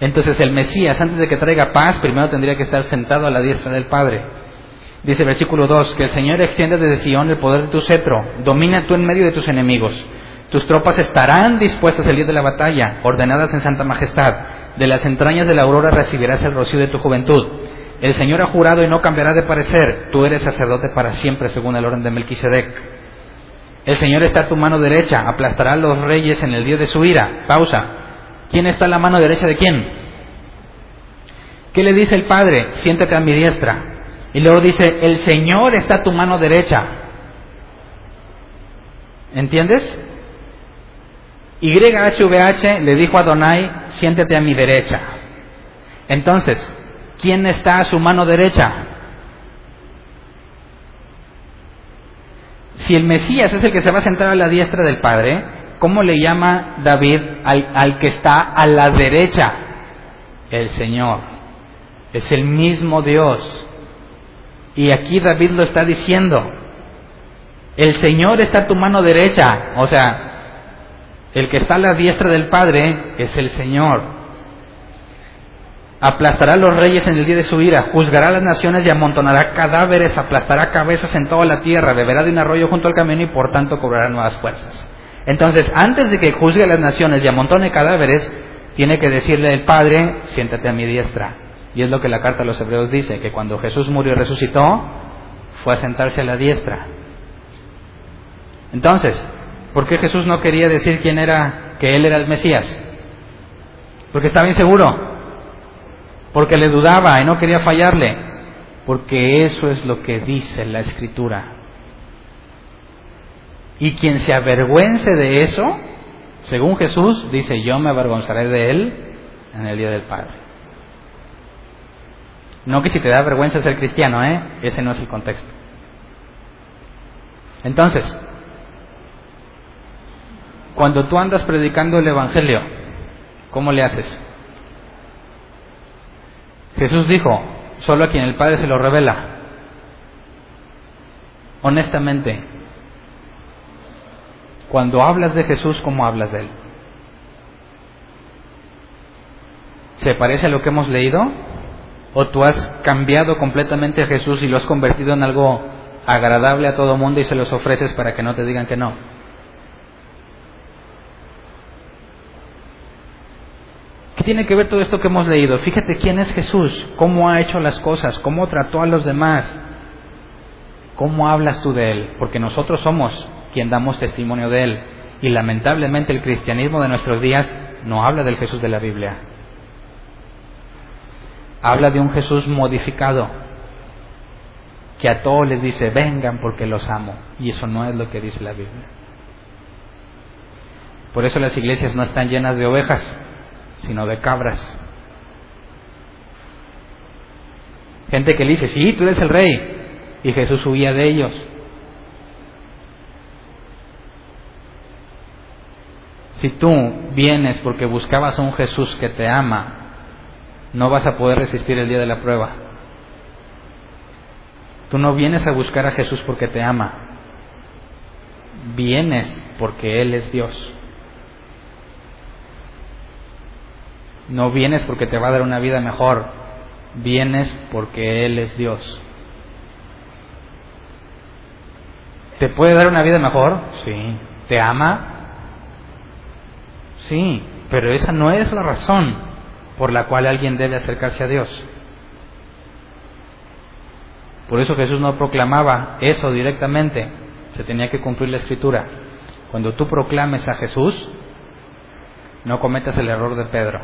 Entonces el Mesías, antes de que traiga paz, primero tendría que estar sentado a la diestra del Padre. Dice versículo 2, que el Señor extienda desde Sion el poder de tu cetro, domina tú en medio de tus enemigos. Tus tropas estarán dispuestas el día de la batalla, ordenadas en santa majestad. De las entrañas de la aurora recibirás el rocío de tu juventud. El Señor ha jurado y no cambiará de parecer. Tú eres sacerdote para siempre, según el orden de Melquisedec. El Señor está a tu mano derecha, aplastará a los reyes en el día de su ira. Pausa. ¿Quién está a la mano derecha de quién? ¿Qué le dice el Padre? Siéntate a mi diestra. Y luego dice, el Señor está a tu mano derecha. ¿Entiendes? YHVH le dijo a Donai, siéntate a mi derecha. Entonces, ¿quién está a su mano derecha? Si el Mesías es el que se va a sentar a la diestra del Padre, ¿cómo le llama David al, al que está a la derecha? El Señor. Es el mismo Dios. Y aquí David lo está diciendo. El Señor está a tu mano derecha. O sea, el que está a la diestra del Padre es el Señor. Aplastará a los reyes en el día de su ira, juzgará a las naciones y amontonará cadáveres, aplastará cabezas en toda la tierra, beberá de un arroyo junto al camino y por tanto cobrará nuevas fuerzas. Entonces, antes de que juzgue a las naciones y amontone cadáveres, tiene que decirle al Padre, siéntate a mi diestra. Y es lo que la carta a los hebreos dice, que cuando Jesús murió y resucitó, fue a sentarse a la diestra. Entonces, ¿Por qué Jesús no quería decir quién era, que Él era el Mesías? Porque estaba inseguro, porque le dudaba y no quería fallarle, porque eso es lo que dice la Escritura. Y quien se avergüence de eso, según Jesús, dice, yo me avergonzaré de Él en el día del Padre. No que si te da vergüenza ser cristiano, ¿eh? Ese no es el contexto. Entonces, cuando tú andas predicando el Evangelio, ¿cómo le haces? Jesús dijo, solo a quien el Padre se lo revela. Honestamente, cuando hablas de Jesús, ¿cómo hablas de Él? ¿Se parece a lo que hemos leído? ¿O tú has cambiado completamente a Jesús y lo has convertido en algo agradable a todo mundo y se los ofreces para que no te digan que no? tiene que ver todo esto que hemos leído? Fíjate quién es Jesús, cómo ha hecho las cosas, cómo trató a los demás, cómo hablas tú de Él, porque nosotros somos quien damos testimonio de Él. Y lamentablemente el cristianismo de nuestros días no habla del Jesús de la Biblia. Habla de un Jesús modificado, que a todos les dice, vengan porque los amo. Y eso no es lo que dice la Biblia. Por eso las iglesias no están llenas de ovejas, sino de cabras. Gente que le dice, sí, tú eres el rey. Y Jesús huía de ellos. Si tú vienes porque buscabas a un Jesús que te ama, no vas a poder resistir el día de la prueba. Tú no vienes a buscar a Jesús porque te ama. Vienes porque Él es Dios. No vienes porque te va a dar una vida mejor, vienes porque Él es Dios. ¿Te puede dar una vida mejor? Sí. ¿Te ama? Sí, pero esa no es la razón por la cual alguien debe acercarse a Dios. Por eso Jesús no proclamaba eso directamente, se tenía que cumplir la escritura. Cuando tú proclames a Jesús, no cometas el error de Pedro.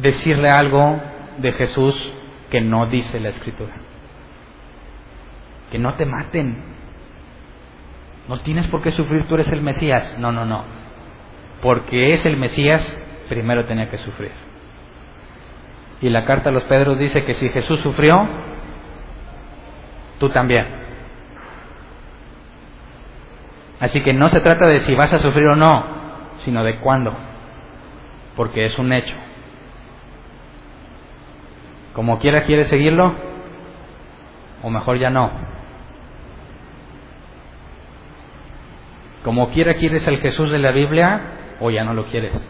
decirle algo de Jesús que no dice la escritura. Que no te maten. No tienes por qué sufrir, tú eres el Mesías. No, no, no. Porque es el Mesías, primero tenía que sufrir. Y la carta a los Pedros dice que si Jesús sufrió, tú también. Así que no se trata de si vas a sufrir o no, sino de cuándo. Porque es un hecho. Como quiera quiere seguirlo, o mejor ya no. Como quiera quieres al Jesús de la Biblia, o ya no lo quieres.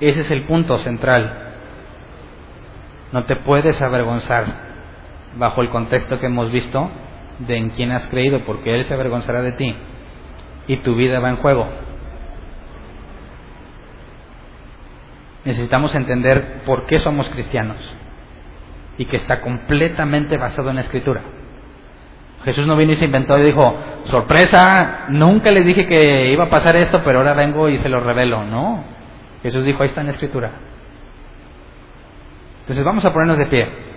Ese es el punto central. No te puedes avergonzar bajo el contexto que hemos visto de en quién has creído, porque Él se avergonzará de ti y tu vida va en juego. Necesitamos entender por qué somos cristianos y que está completamente basado en la escritura. Jesús no vino y se inventó y dijo, sorpresa, nunca le dije que iba a pasar esto, pero ahora vengo y se lo revelo. No, Jesús dijo, ahí está en la escritura. Entonces vamos a ponernos de pie.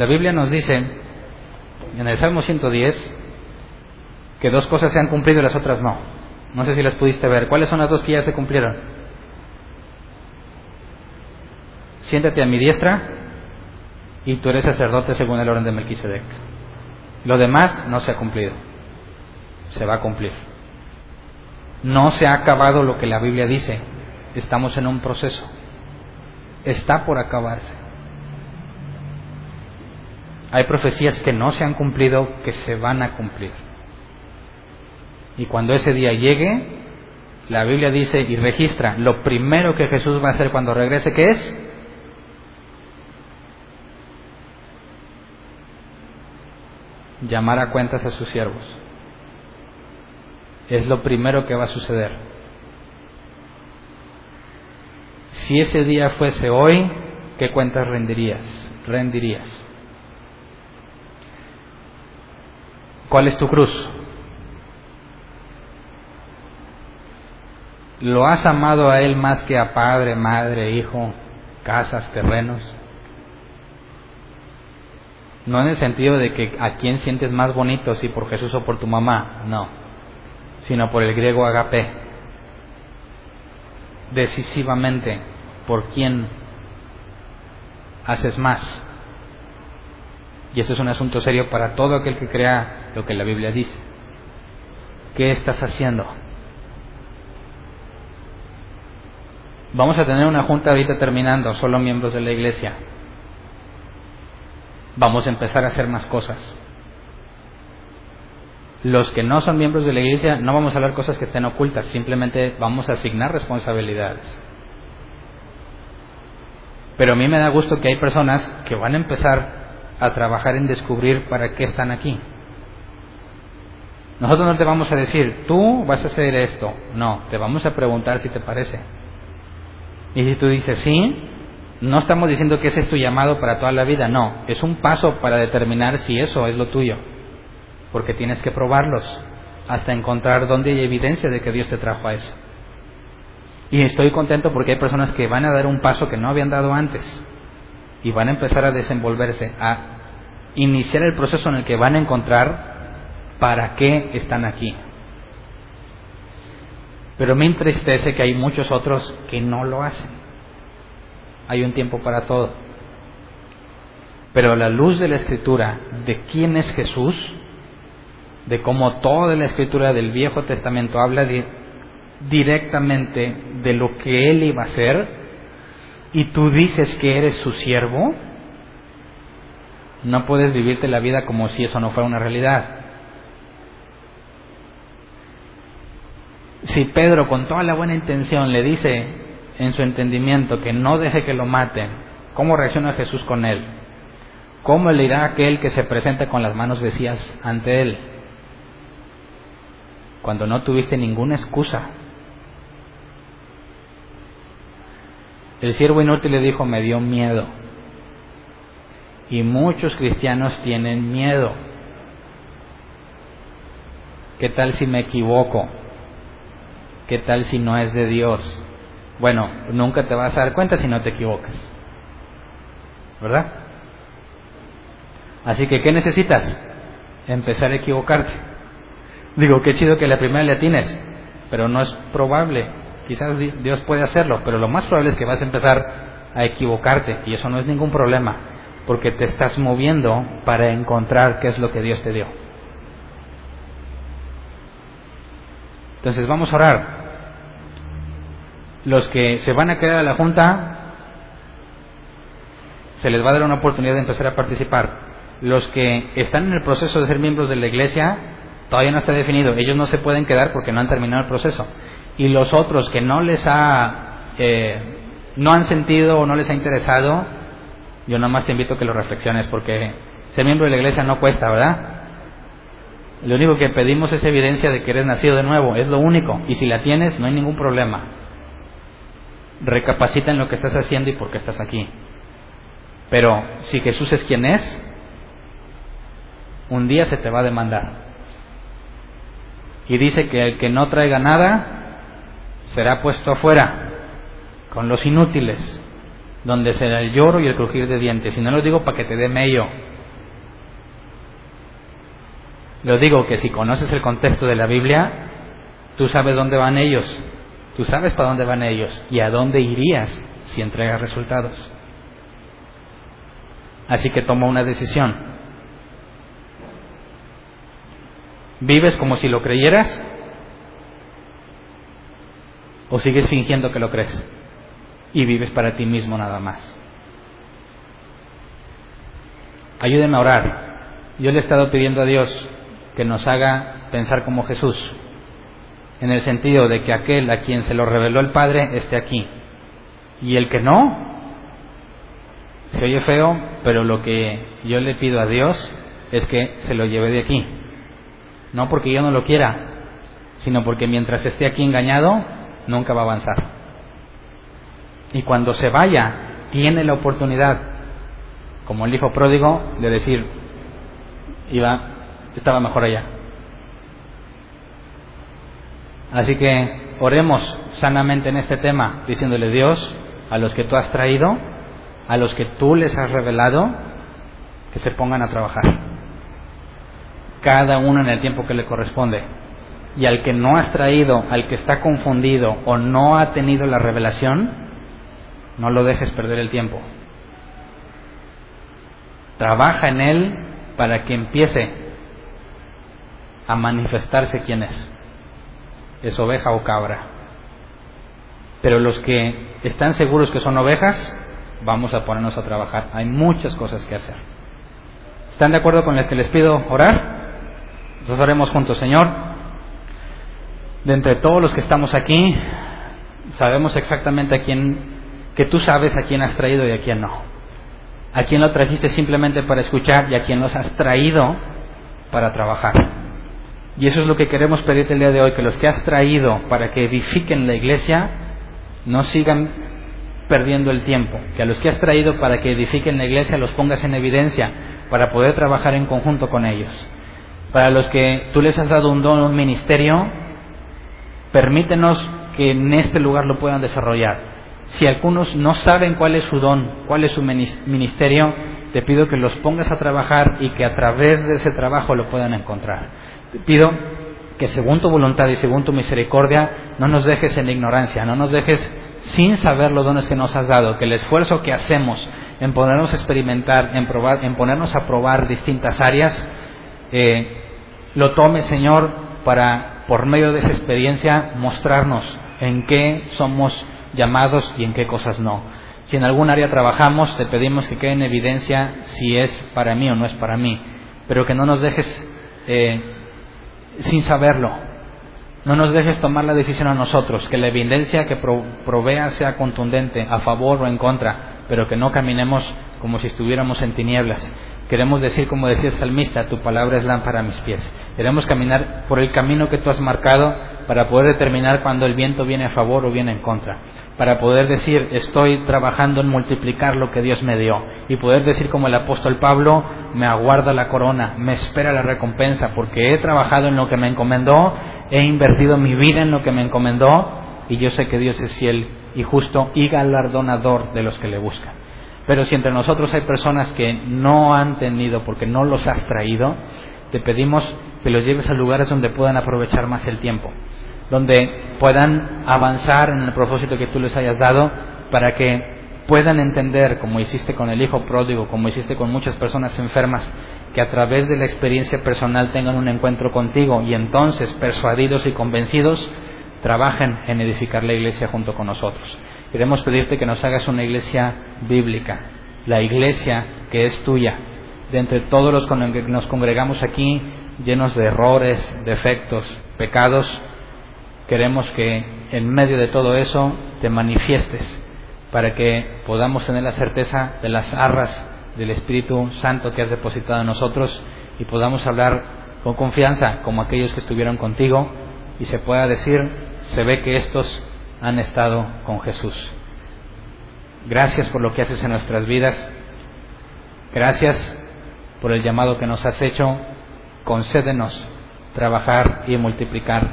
La Biblia nos dice en el Salmo 110 que dos cosas se han cumplido y las otras no. No sé si las pudiste ver. ¿Cuáles son las dos que ya se cumplieron? Siéntate a mi diestra y tú eres sacerdote según el orden de Melquisedec. Lo demás no se ha cumplido. Se va a cumplir. No se ha acabado lo que la Biblia dice. Estamos en un proceso. Está por acabarse. Hay profecías que no se han cumplido, que se van a cumplir. Y cuando ese día llegue, la Biblia dice y registra, lo primero que Jesús va a hacer cuando regrese, ¿qué es? Llamar a cuentas a sus siervos. Es lo primero que va a suceder. Si ese día fuese hoy, ¿qué cuentas rendirías? Rendirías. ¿Cuál es tu cruz? ¿Lo has amado a Él más que a padre, madre, hijo, casas, terrenos? No en el sentido de que a quién sientes más bonito, si por Jesús o por tu mamá, no, sino por el griego agape. Decisivamente, por quién haces más. Y eso es un asunto serio para todo aquel que crea lo que la Biblia dice. ¿Qué estás haciendo? Vamos a tener una junta ahorita terminando, solo miembros de la iglesia. Vamos a empezar a hacer más cosas. Los que no son miembros de la iglesia no vamos a hablar cosas que estén ocultas, simplemente vamos a asignar responsabilidades. Pero a mí me da gusto que hay personas que van a empezar a trabajar en descubrir para qué están aquí. Nosotros no te vamos a decir, tú vas a hacer esto. No, te vamos a preguntar si te parece. Y si tú dices sí, no estamos diciendo que ese es tu llamado para toda la vida. No, es un paso para determinar si eso es lo tuyo. Porque tienes que probarlos hasta encontrar dónde hay evidencia de que Dios te trajo a eso. Y estoy contento porque hay personas que van a dar un paso que no habían dado antes y van a empezar a desenvolverse, a iniciar el proceso en el que van a encontrar para qué están aquí. Pero me entristece que hay muchos otros que no lo hacen. Hay un tiempo para todo. Pero la luz de la escritura, de quién es Jesús, de cómo toda la escritura del Viejo Testamento habla directamente de lo que Él iba a hacer, y tú dices que eres su siervo, no puedes vivirte la vida como si eso no fuera una realidad. Si Pedro con toda la buena intención le dice en su entendimiento que no deje que lo maten, ¿cómo reacciona Jesús con él? ¿Cómo le irá aquel que se presenta con las manos vacías ante él? Cuando no tuviste ninguna excusa El siervo inútil le dijo, me dio miedo. Y muchos cristianos tienen miedo. ¿Qué tal si me equivoco? ¿Qué tal si no es de Dios? Bueno, nunca te vas a dar cuenta si no te equivocas. ¿Verdad? Así que, ¿qué necesitas? Empezar a equivocarte. Digo, qué chido que la primera le atines, pero no es probable Quizás Dios puede hacerlo, pero lo más probable es que vas a empezar a equivocarte y eso no es ningún problema, porque te estás moviendo para encontrar qué es lo que Dios te dio. Entonces vamos a orar. Los que se van a quedar a la junta, se les va a dar una oportunidad de empezar a participar. Los que están en el proceso de ser miembros de la iglesia, todavía no está definido. Ellos no se pueden quedar porque no han terminado el proceso. Y los otros que no les ha, eh, no han sentido o no les ha interesado, yo nada más te invito a que lo reflexiones porque ser miembro de la iglesia no cuesta, ¿verdad? Lo único que pedimos es evidencia de que eres nacido de nuevo, es lo único. Y si la tienes, no hay ningún problema. Recapacita en lo que estás haciendo y por qué estás aquí. Pero si Jesús es quien es, un día se te va a demandar. Y dice que el que no traiga nada será puesto afuera con los inútiles, donde será el lloro y el crujir de dientes. Y no lo digo para que te dé mello, lo digo que si conoces el contexto de la Biblia, tú sabes dónde van ellos, tú sabes para dónde van ellos y a dónde irías si entregas resultados. Así que toma una decisión. ¿Vives como si lo creyeras? ¿O sigues fingiendo que lo crees? Y vives para ti mismo nada más. Ayúdenme a orar. Yo le he estado pidiendo a Dios que nos haga pensar como Jesús, en el sentido de que aquel a quien se lo reveló el Padre esté aquí, y el que no, se oye feo, pero lo que yo le pido a Dios es que se lo lleve de aquí, no porque yo no lo quiera, sino porque mientras esté aquí engañado, nunca va a avanzar. Y cuando se vaya, tiene la oportunidad, como el hijo pródigo, de decir, iba estaba mejor allá. Así que oremos sanamente en este tema, diciéndole Dios, a los que tú has traído, a los que tú les has revelado, que se pongan a trabajar. Cada uno en el tiempo que le corresponde. Y al que no has traído, al que está confundido o no ha tenido la revelación, no lo dejes perder el tiempo. Trabaja en él para que empiece a manifestarse quién es. Es oveja o cabra. Pero los que están seguros que son ovejas, vamos a ponernos a trabajar. Hay muchas cosas que hacer. ¿Están de acuerdo con el que les pido orar? Entonces oremos juntos, Señor. De entre todos los que estamos aquí, sabemos exactamente a quién, que tú sabes a quién has traído y a quién no. A quién lo trajiste simplemente para escuchar y a quién los has traído para trabajar. Y eso es lo que queremos pedirte el día de hoy, que los que has traído para que edifiquen la iglesia no sigan perdiendo el tiempo, que a los que has traído para que edifiquen la iglesia los pongas en evidencia para poder trabajar en conjunto con ellos. Para los que tú les has dado un don, un ministerio, permítenos que en este lugar lo puedan desarrollar. Si algunos no saben cuál es su don, cuál es su ministerio, te pido que los pongas a trabajar y que a través de ese trabajo lo puedan encontrar. Te pido que según tu voluntad y según tu misericordia no nos dejes en ignorancia, no nos dejes sin saber los dones que nos has dado, que el esfuerzo que hacemos en ponernos a experimentar, en, probar, en ponernos a probar distintas áreas, eh, lo tome, Señor, para, por medio de esa experiencia, mostrarnos en qué somos llamados y en qué cosas no. Si en algún área trabajamos, te pedimos que quede en evidencia si es para mí o no es para mí, pero que no nos dejes eh, sin saberlo. No nos dejes tomar la decisión a nosotros, que la evidencia que provea sea contundente, a favor o en contra, pero que no caminemos como si estuviéramos en tinieblas. Queremos decir, como decía el salmista, tu palabra es lámpara a mis pies. Queremos caminar por el camino que tú has marcado para poder determinar cuando el viento viene a favor o viene en contra para poder decir estoy trabajando en multiplicar lo que Dios me dio y poder decir como el apóstol Pablo me aguarda la corona, me espera la recompensa porque he trabajado en lo que me encomendó, he invertido mi vida en lo que me encomendó y yo sé que Dios es fiel y justo y galardonador de los que le buscan. Pero si entre nosotros hay personas que no han tenido porque no los has traído, te pedimos que los lleves a lugares donde puedan aprovechar más el tiempo donde puedan avanzar en el propósito que tú les hayas dado para que puedan entender, como hiciste con el hijo pródigo, como hiciste con muchas personas enfermas, que a través de la experiencia personal tengan un encuentro contigo y entonces, persuadidos y convencidos, trabajen en edificar la iglesia junto con nosotros. Queremos pedirte que nos hagas una iglesia bíblica, la iglesia que es tuya, de entre todos los que nos congregamos aquí, llenos de errores, defectos, pecados, queremos que en medio de todo eso te manifiestes para que podamos tener la certeza de las arras del Espíritu Santo que has depositado en nosotros y podamos hablar con confianza como aquellos que estuvieron contigo y se pueda decir, se ve que estos han estado con Jesús. Gracias por lo que haces en nuestras vidas. Gracias por el llamado que nos has hecho. Concédenos trabajar y multiplicar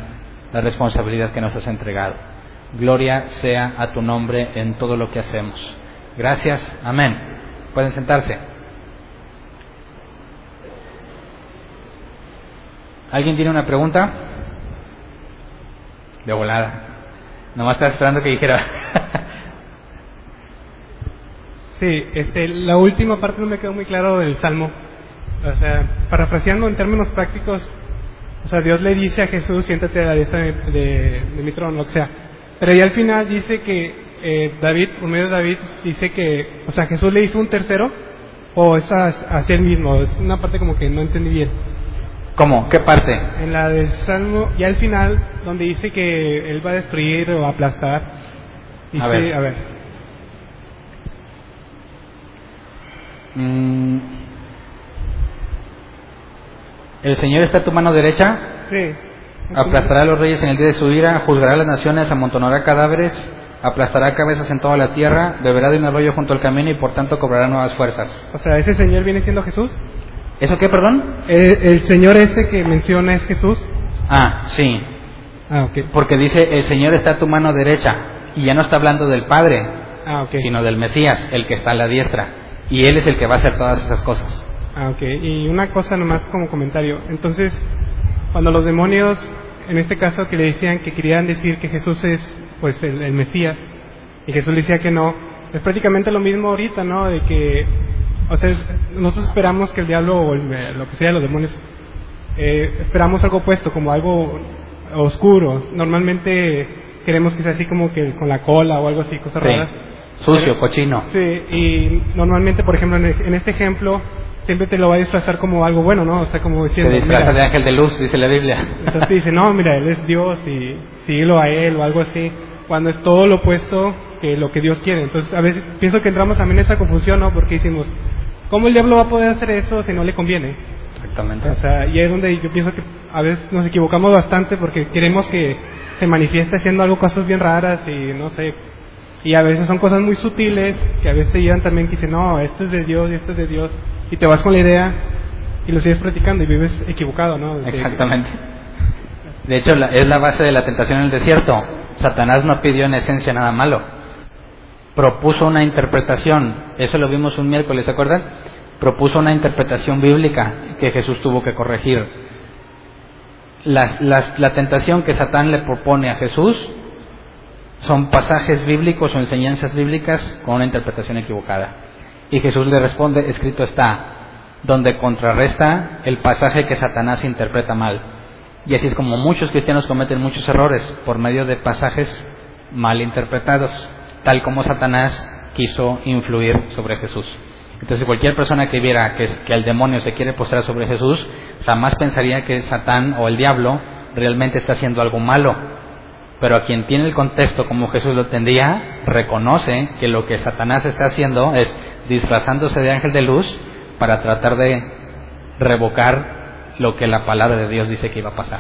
la responsabilidad que nos has entregado. Gloria sea a tu nombre en todo lo que hacemos. Gracias. Amén. Pueden sentarse. ¿Alguien tiene una pregunta? De volada. Nomás estaba esperando que dijera. sí, este, la última parte no me quedó muy claro del Salmo. O sea, parafraseando en términos prácticos, o sea, Dios le dice a Jesús, siéntate a la diestra de, mi trono, o sea. Pero ya al final dice que eh, David, por medio de David, dice que, o sea, Jesús le hizo un tercero, o es hacia él mismo. Es una parte como que no entendí bien. ¿Cómo? ¿Qué parte? En la del Salmo, ya al final, donde dice que él va a destruir o aplastar. Dice, a ver. A ver. Mm. ¿El Señor está a tu mano derecha? Sí. Aplastará a los reyes en el día de su ira, juzgará a las naciones, amontonará cadáveres, aplastará cabezas en toda la tierra, beberá de un arroyo junto al camino y por tanto cobrará nuevas fuerzas. O sea, ¿ese Señor viene siendo Jesús? ¿Eso qué, perdón? El, Señor ese que menciona es Jesús. Ah, sí. Ah, ok. Porque dice, el Señor está a tu mano derecha. Y ya no está hablando del Padre, ah, okay. sino del Mesías, el que está a la diestra. Y Él es el que va a hacer todas esas cosas. Ah, ok. Y una cosa nomás como comentario. Entonces, cuando los demonios, en este caso que le decían que querían decir que Jesús es pues el, el Mesías, y Jesús le decía que no, es prácticamente lo mismo ahorita, ¿no? De que o sea, nosotros esperamos que el diablo o lo que sea, los demonios, eh, esperamos algo opuesto, como algo oscuro. Normalmente queremos que sea así como que con la cola o algo así, cosas raras. Sucio, cochino. Sí, y normalmente, por ejemplo, en, este ejemplo, siempre te lo va a disfrazar como algo bueno, ¿no? O sea, como diciendo... Se disfraza de ángel de luz, dice la Biblia. Entonces te dice, no, mira, él es Dios y síguelo a él o algo así. Cuando es todo lo opuesto que lo que Dios quiere. Entonces, a veces pienso que entramos también en esa confusión, ¿no? Porque decimos, ¿Cómo el diablo va a poder hacer eso si no le conviene? Exactamente. O sea, y es donde yo pienso que a veces nos equivocamos bastante porque queremos que se manifieste haciendo algo, cosas bien raras y no sé. Y a veces son cosas muy sutiles que a veces te llevan también que dicen, no, esto es de Dios y esto es de Dios. Y te vas con la idea y lo sigues practicando y vives equivocado, ¿no? Exactamente. De hecho, es la base de la tentación en el desierto. Satanás no pidió en esencia nada malo propuso una interpretación, eso lo vimos un miércoles, ¿se acuerdan? Propuso una interpretación bíblica que Jesús tuvo que corregir. La, la, tentación que Satán le propone a Jesús son pasajes bíblicos o enseñanzas bíblicas con una interpretación equivocada. Y Jesús le responde, escrito está, donde contrarresta el pasaje que Satanás interpreta mal. Y así es como muchos cristianos cometen muchos errores por medio de pasajes mal interpretados tal como Satanás quiso influir sobre Jesús. Entonces cualquier persona que viera que, el demonio se quiere postrar sobre Jesús, jamás pensaría que Satán o el diablo realmente está haciendo algo malo. Pero a quien tiene el contexto como Jesús lo tendría, reconoce que lo que Satanás está haciendo es disfrazándose de ángel de luz para tratar de revocar lo que la palabra de Dios dice que iba a pasar.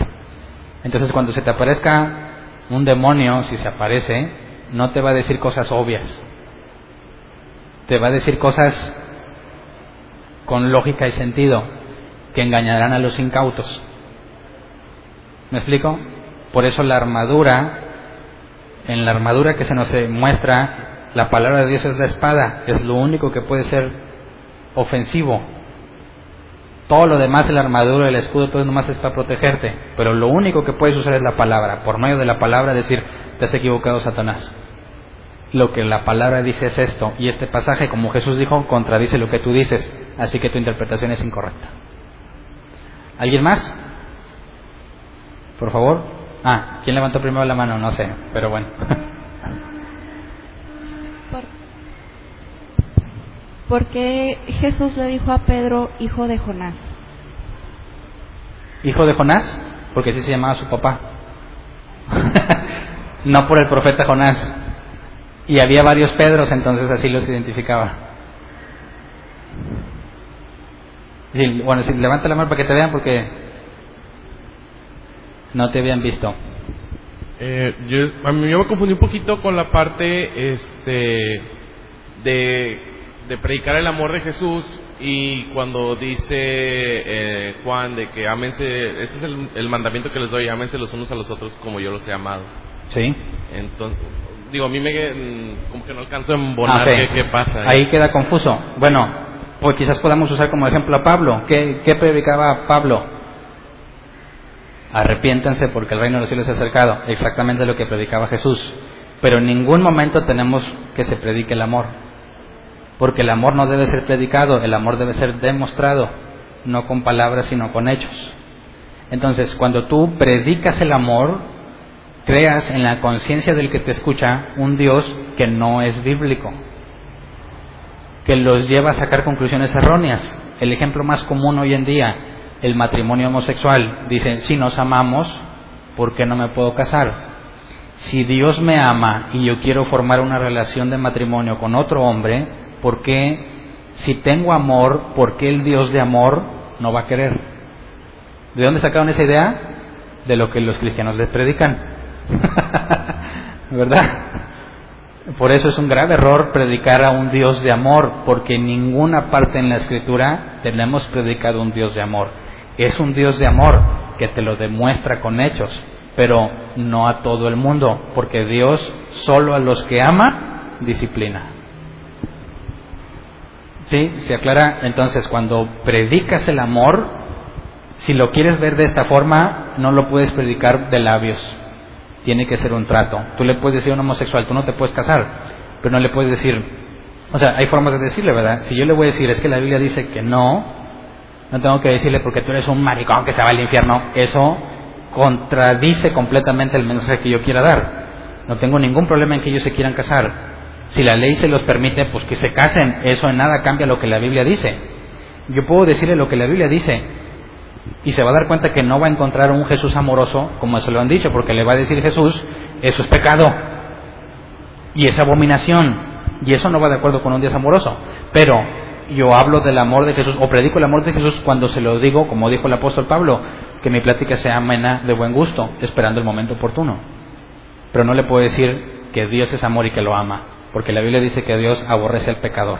Entonces cuando se te aparezca un demonio, si se aparece, no te va a decir cosas obvias, te va a decir cosas con lógica y sentido que engañarán a los incautos. ¿Me explico? Por eso la armadura, en la armadura que se nos muestra, la palabra de Dios es la espada, es lo único que puede ser ofensivo. Todo lo demás, la armadura, el escudo, todo nomás es para protegerte. Pero lo único que puedes usar es la palabra. Por medio de la palabra decir, te has equivocado Satanás. Lo que la palabra dice es esto, y este pasaje, como Jesús dijo, contradice lo que tú dices, así que tu interpretación es incorrecta. ¿Alguien más? Por favor. Ah, ¿quién levantó primero la mano? No sé, pero bueno. ¿por qué Jesús le dijo a Pedro hijo de Jonás? Hijo de Jonás, porque así se llamaba su papá. no por el profeta Jonás. Y había varios Pedros, entonces así los identificaba. Y, bueno, si, levanta la mano para que te vean porque no te habían visto. Eh, yo, a mí yo me confundí un poquito con la parte este, de, de predicar el amor de Jesús y cuando dice eh, Juan de que ámense, este es el, el, mandamiento que les doy, ámense los unos a los otros como yo los he amado. Sí. Entonces, digo, a mí me mm, como que no alcanzo a embonar Ah, ok. qué, qué pasa. Ahí queda confuso. Bueno, pues quizás podamos usar como ejemplo a Pablo. ¿Qué, qué predicaba Pablo? Arrepiéntanse porque el reino de los cielos se ha acercado. Exactamente lo que predicaba Jesús. Pero en ningún momento tenemos que se predique el amor. Porque el amor no debe ser predicado, el amor debe ser demostrado, no con palabras, sino con hechos. Entonces, cuando tú predicas el amor, creas en la conciencia del que te escucha un Dios que no es bíblico, que los lleva a sacar conclusiones erróneas. El ejemplo más común hoy en día, el matrimonio homosexual. Dicen, si nos amamos, ¿por qué no me puedo casar? Si Dios me ama y yo quiero formar una relación de matrimonio con otro hombre, ¿por qué si tengo amor, por qué el Dios de amor no va a querer? ¿De dónde sacaron esa idea? De lo que los cristianos les predican. ¿Verdad? Por eso es un grave error predicar a un Dios de amor, porque en ninguna parte en la Escritura tenemos predicado un Dios de amor. Es un Dios de amor que te lo demuestra con hechos, pero no a todo el mundo, porque Dios solo a los que ama disciplina. ¿Sí? Se aclara entonces cuando predicas el amor, si lo quieres ver de esta forma, no lo puedes predicar de labios. Tiene que ser un trato. Tú le puedes decir a un homosexual, tú no te puedes casar, pero no le puedes decir, o sea, hay formas de decirle, ¿verdad? Si yo le voy a decir, es que la Biblia dice que no, no tengo que decirle porque tú eres un maricón que se va al infierno. Eso contradice completamente el mensaje que yo quiera dar. No tengo ningún problema en que ellos se quieran casar. Si la ley se los permite, pues que se casen. Eso en nada cambia lo que la Biblia dice. Yo puedo decirle lo que la Biblia dice y se va a dar cuenta que no va a encontrar un Jesús amoroso, como se lo han dicho, porque le va a decir Jesús, eso es pecado y es abominación y eso no va de acuerdo con un Dios amoroso. Pero yo hablo del amor de Jesús o predico el amor de Jesús cuando se lo digo, como dijo el apóstol Pablo, que mi plática sea amena de buen gusto, esperando el momento oportuno. Pero no le puedo decir que Dios es amor y que lo ama, porque la Biblia dice que Dios aborrece al pecador.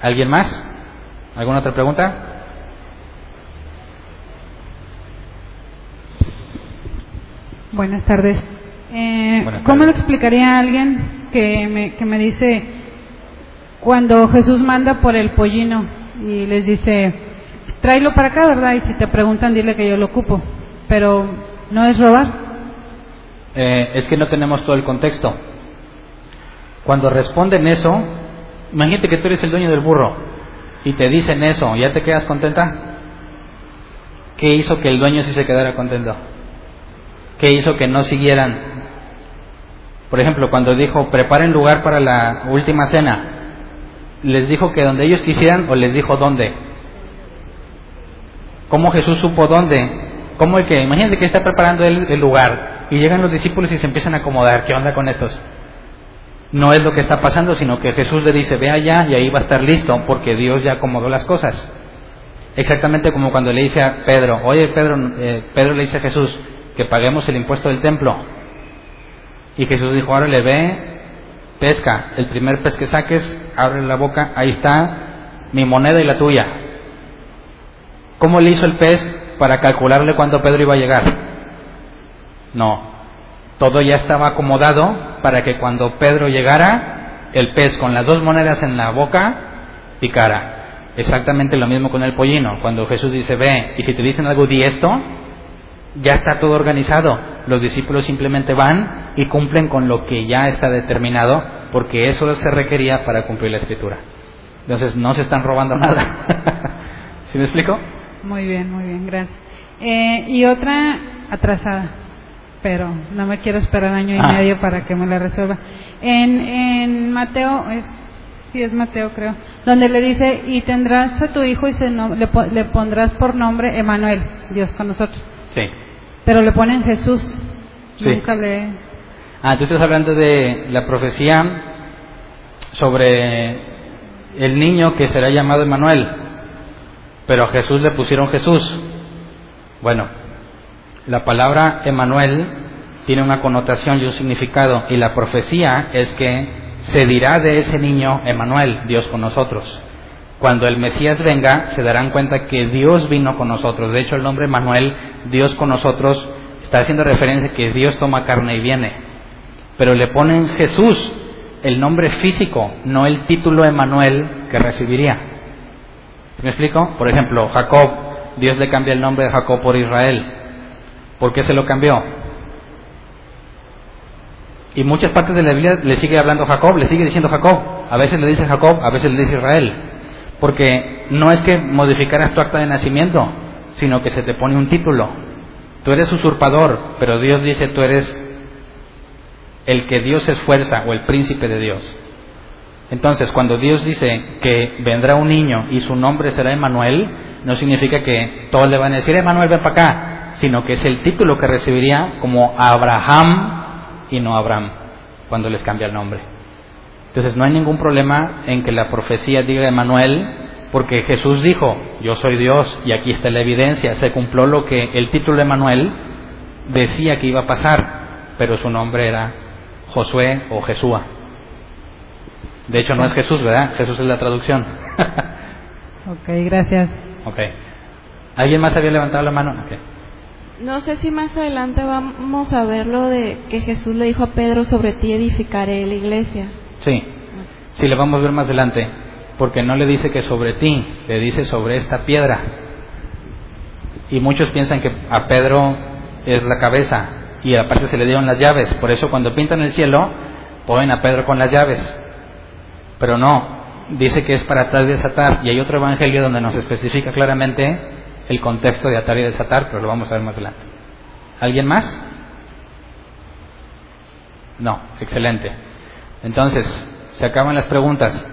¿Alguien más? ¿Alguna otra pregunta? Buenas tardes. Eh, Buenas ¿Cómo le explicaría a alguien que me, que me dice, cuando Jesús manda por el pollino y les dice, tráelo para acá, ¿verdad? Y si te preguntan, dile que yo lo ocupo. Pero no es robar. Eh, es que no tenemos todo el contexto. Cuando responden eso, imagínate que tú eres el dueño del burro y te dicen eso, ¿ya te quedas contenta? ¿Qué hizo que el dueño sí se quedara contento? ¿Qué hizo que no siguieran? Por ejemplo, cuando dijo, preparen lugar para la última cena, ¿les dijo que donde ellos quisieran o les dijo dónde? ¿Cómo Jesús supo dónde? ¿Cómo el que? Imagínate que está preparando el, el lugar y llegan los discípulos y se empiezan a acomodar. ¿Qué onda con estos? No es lo que está pasando, sino que Jesús le dice, ve allá y ahí va a estar listo, porque Dios ya acomodó las cosas. Exactamente como cuando le dice a Pedro, oye Pedro, eh, Pedro le dice a Jesús que paguemos el impuesto del templo. Y Jesús dijo, ahora le ve, pesca, el primer pez que saques, abre la boca, ahí está mi moneda y la tuya. ¿Cómo le hizo el pez para calcularle cuándo Pedro iba a llegar? No, todo ya estaba acomodado para que cuando Pedro llegara, el pez con las dos monedas en la boca picara. Exactamente lo mismo con el pollino. Cuando Jesús dice, ve, y si te dicen algo, di esto, ya está todo organizado. Los discípulos simplemente van y cumplen con lo que ya está determinado, porque eso se requería para cumplir la escritura. Entonces no se están robando nada. ¿Sí me explico? Muy bien, muy bien, gracias. Eh, y otra atrasada, pero no me quiero esperar año y Ah. medio para que me la resuelva. En, en Mateo es sí es Mateo creo, donde le dice, y tendrás a tu hijo y se no- le, le pondrás por nombre Emanuel, Dios con nosotros. Sí. Pero le ponen Jesús. Sí. Nunca le... Ah, tú estás hablando de la profecía sobre el niño que será llamado Emanuel, pero a Jesús le pusieron Jesús. Bueno, la palabra Emanuel tiene una connotación y un significado, y la profecía es que se dirá de ese niño Emanuel, Dios con nosotros. Cuando el Mesías venga, se darán cuenta que Dios vino con nosotros. De hecho, el nombre Emanuel, Dios con nosotros, está haciendo referencia a que Dios toma carne y viene. Pero le ponen Jesús, el nombre físico, no el título Emanuel que recibiría. ¿Sí me explico? Por ejemplo, Jacob, Dios le cambia el nombre de Jacob por Israel. ¿Por qué se lo cambió? Y muchas partes de la Biblia le sigue hablando Jacob, le sigue diciendo Jacob. A veces le dice Jacob, a veces le dice Israel. Porque no es que modificaras tu acta de nacimiento, sino que se te pone un título. Tú eres usurpador, pero Dios dice tú eres el que Dios esfuerza o el príncipe de Dios. Entonces, cuando Dios dice que vendrá un niño y su nombre será Emanuel, no significa que todos le van a decir, Emanuel, ven para acá, sino que es el título que recibiría como Abraham y no Abraham, cuando les cambia el nombre. Entonces, no hay ningún problema en que la profecía diga Emanuel, porque Jesús dijo, yo soy Dios, y aquí está la evidencia, se cumplió lo que el título de Emanuel decía que iba a pasar, pero su nombre era Josué o Jesúa. De hecho, no es Jesús, ¿verdad? Jesús es la traducción. Ok, gracias. ok. ¿Alguien más había levantado la mano? Ok. No sé si más adelante vamos a ver lo de que Jesús le dijo a Pedro, sobre ti edificaré la iglesia. Sí, sí, le vamos a ver más adelante, porque no le dice que sobre ti, le dice sobre esta piedra. Y muchos piensan que a Pedro es la cabeza y aparte se le dieron las llaves, por eso cuando pintan el cielo ponen a Pedro con las llaves. Pero no, dice que es para atar y desatar, y hay otro evangelio donde nos especifica claramente el contexto de atar y desatar, pero lo vamos a ver más adelante. ¿Alguien más? No, excelente. Entonces, se acaban las preguntas.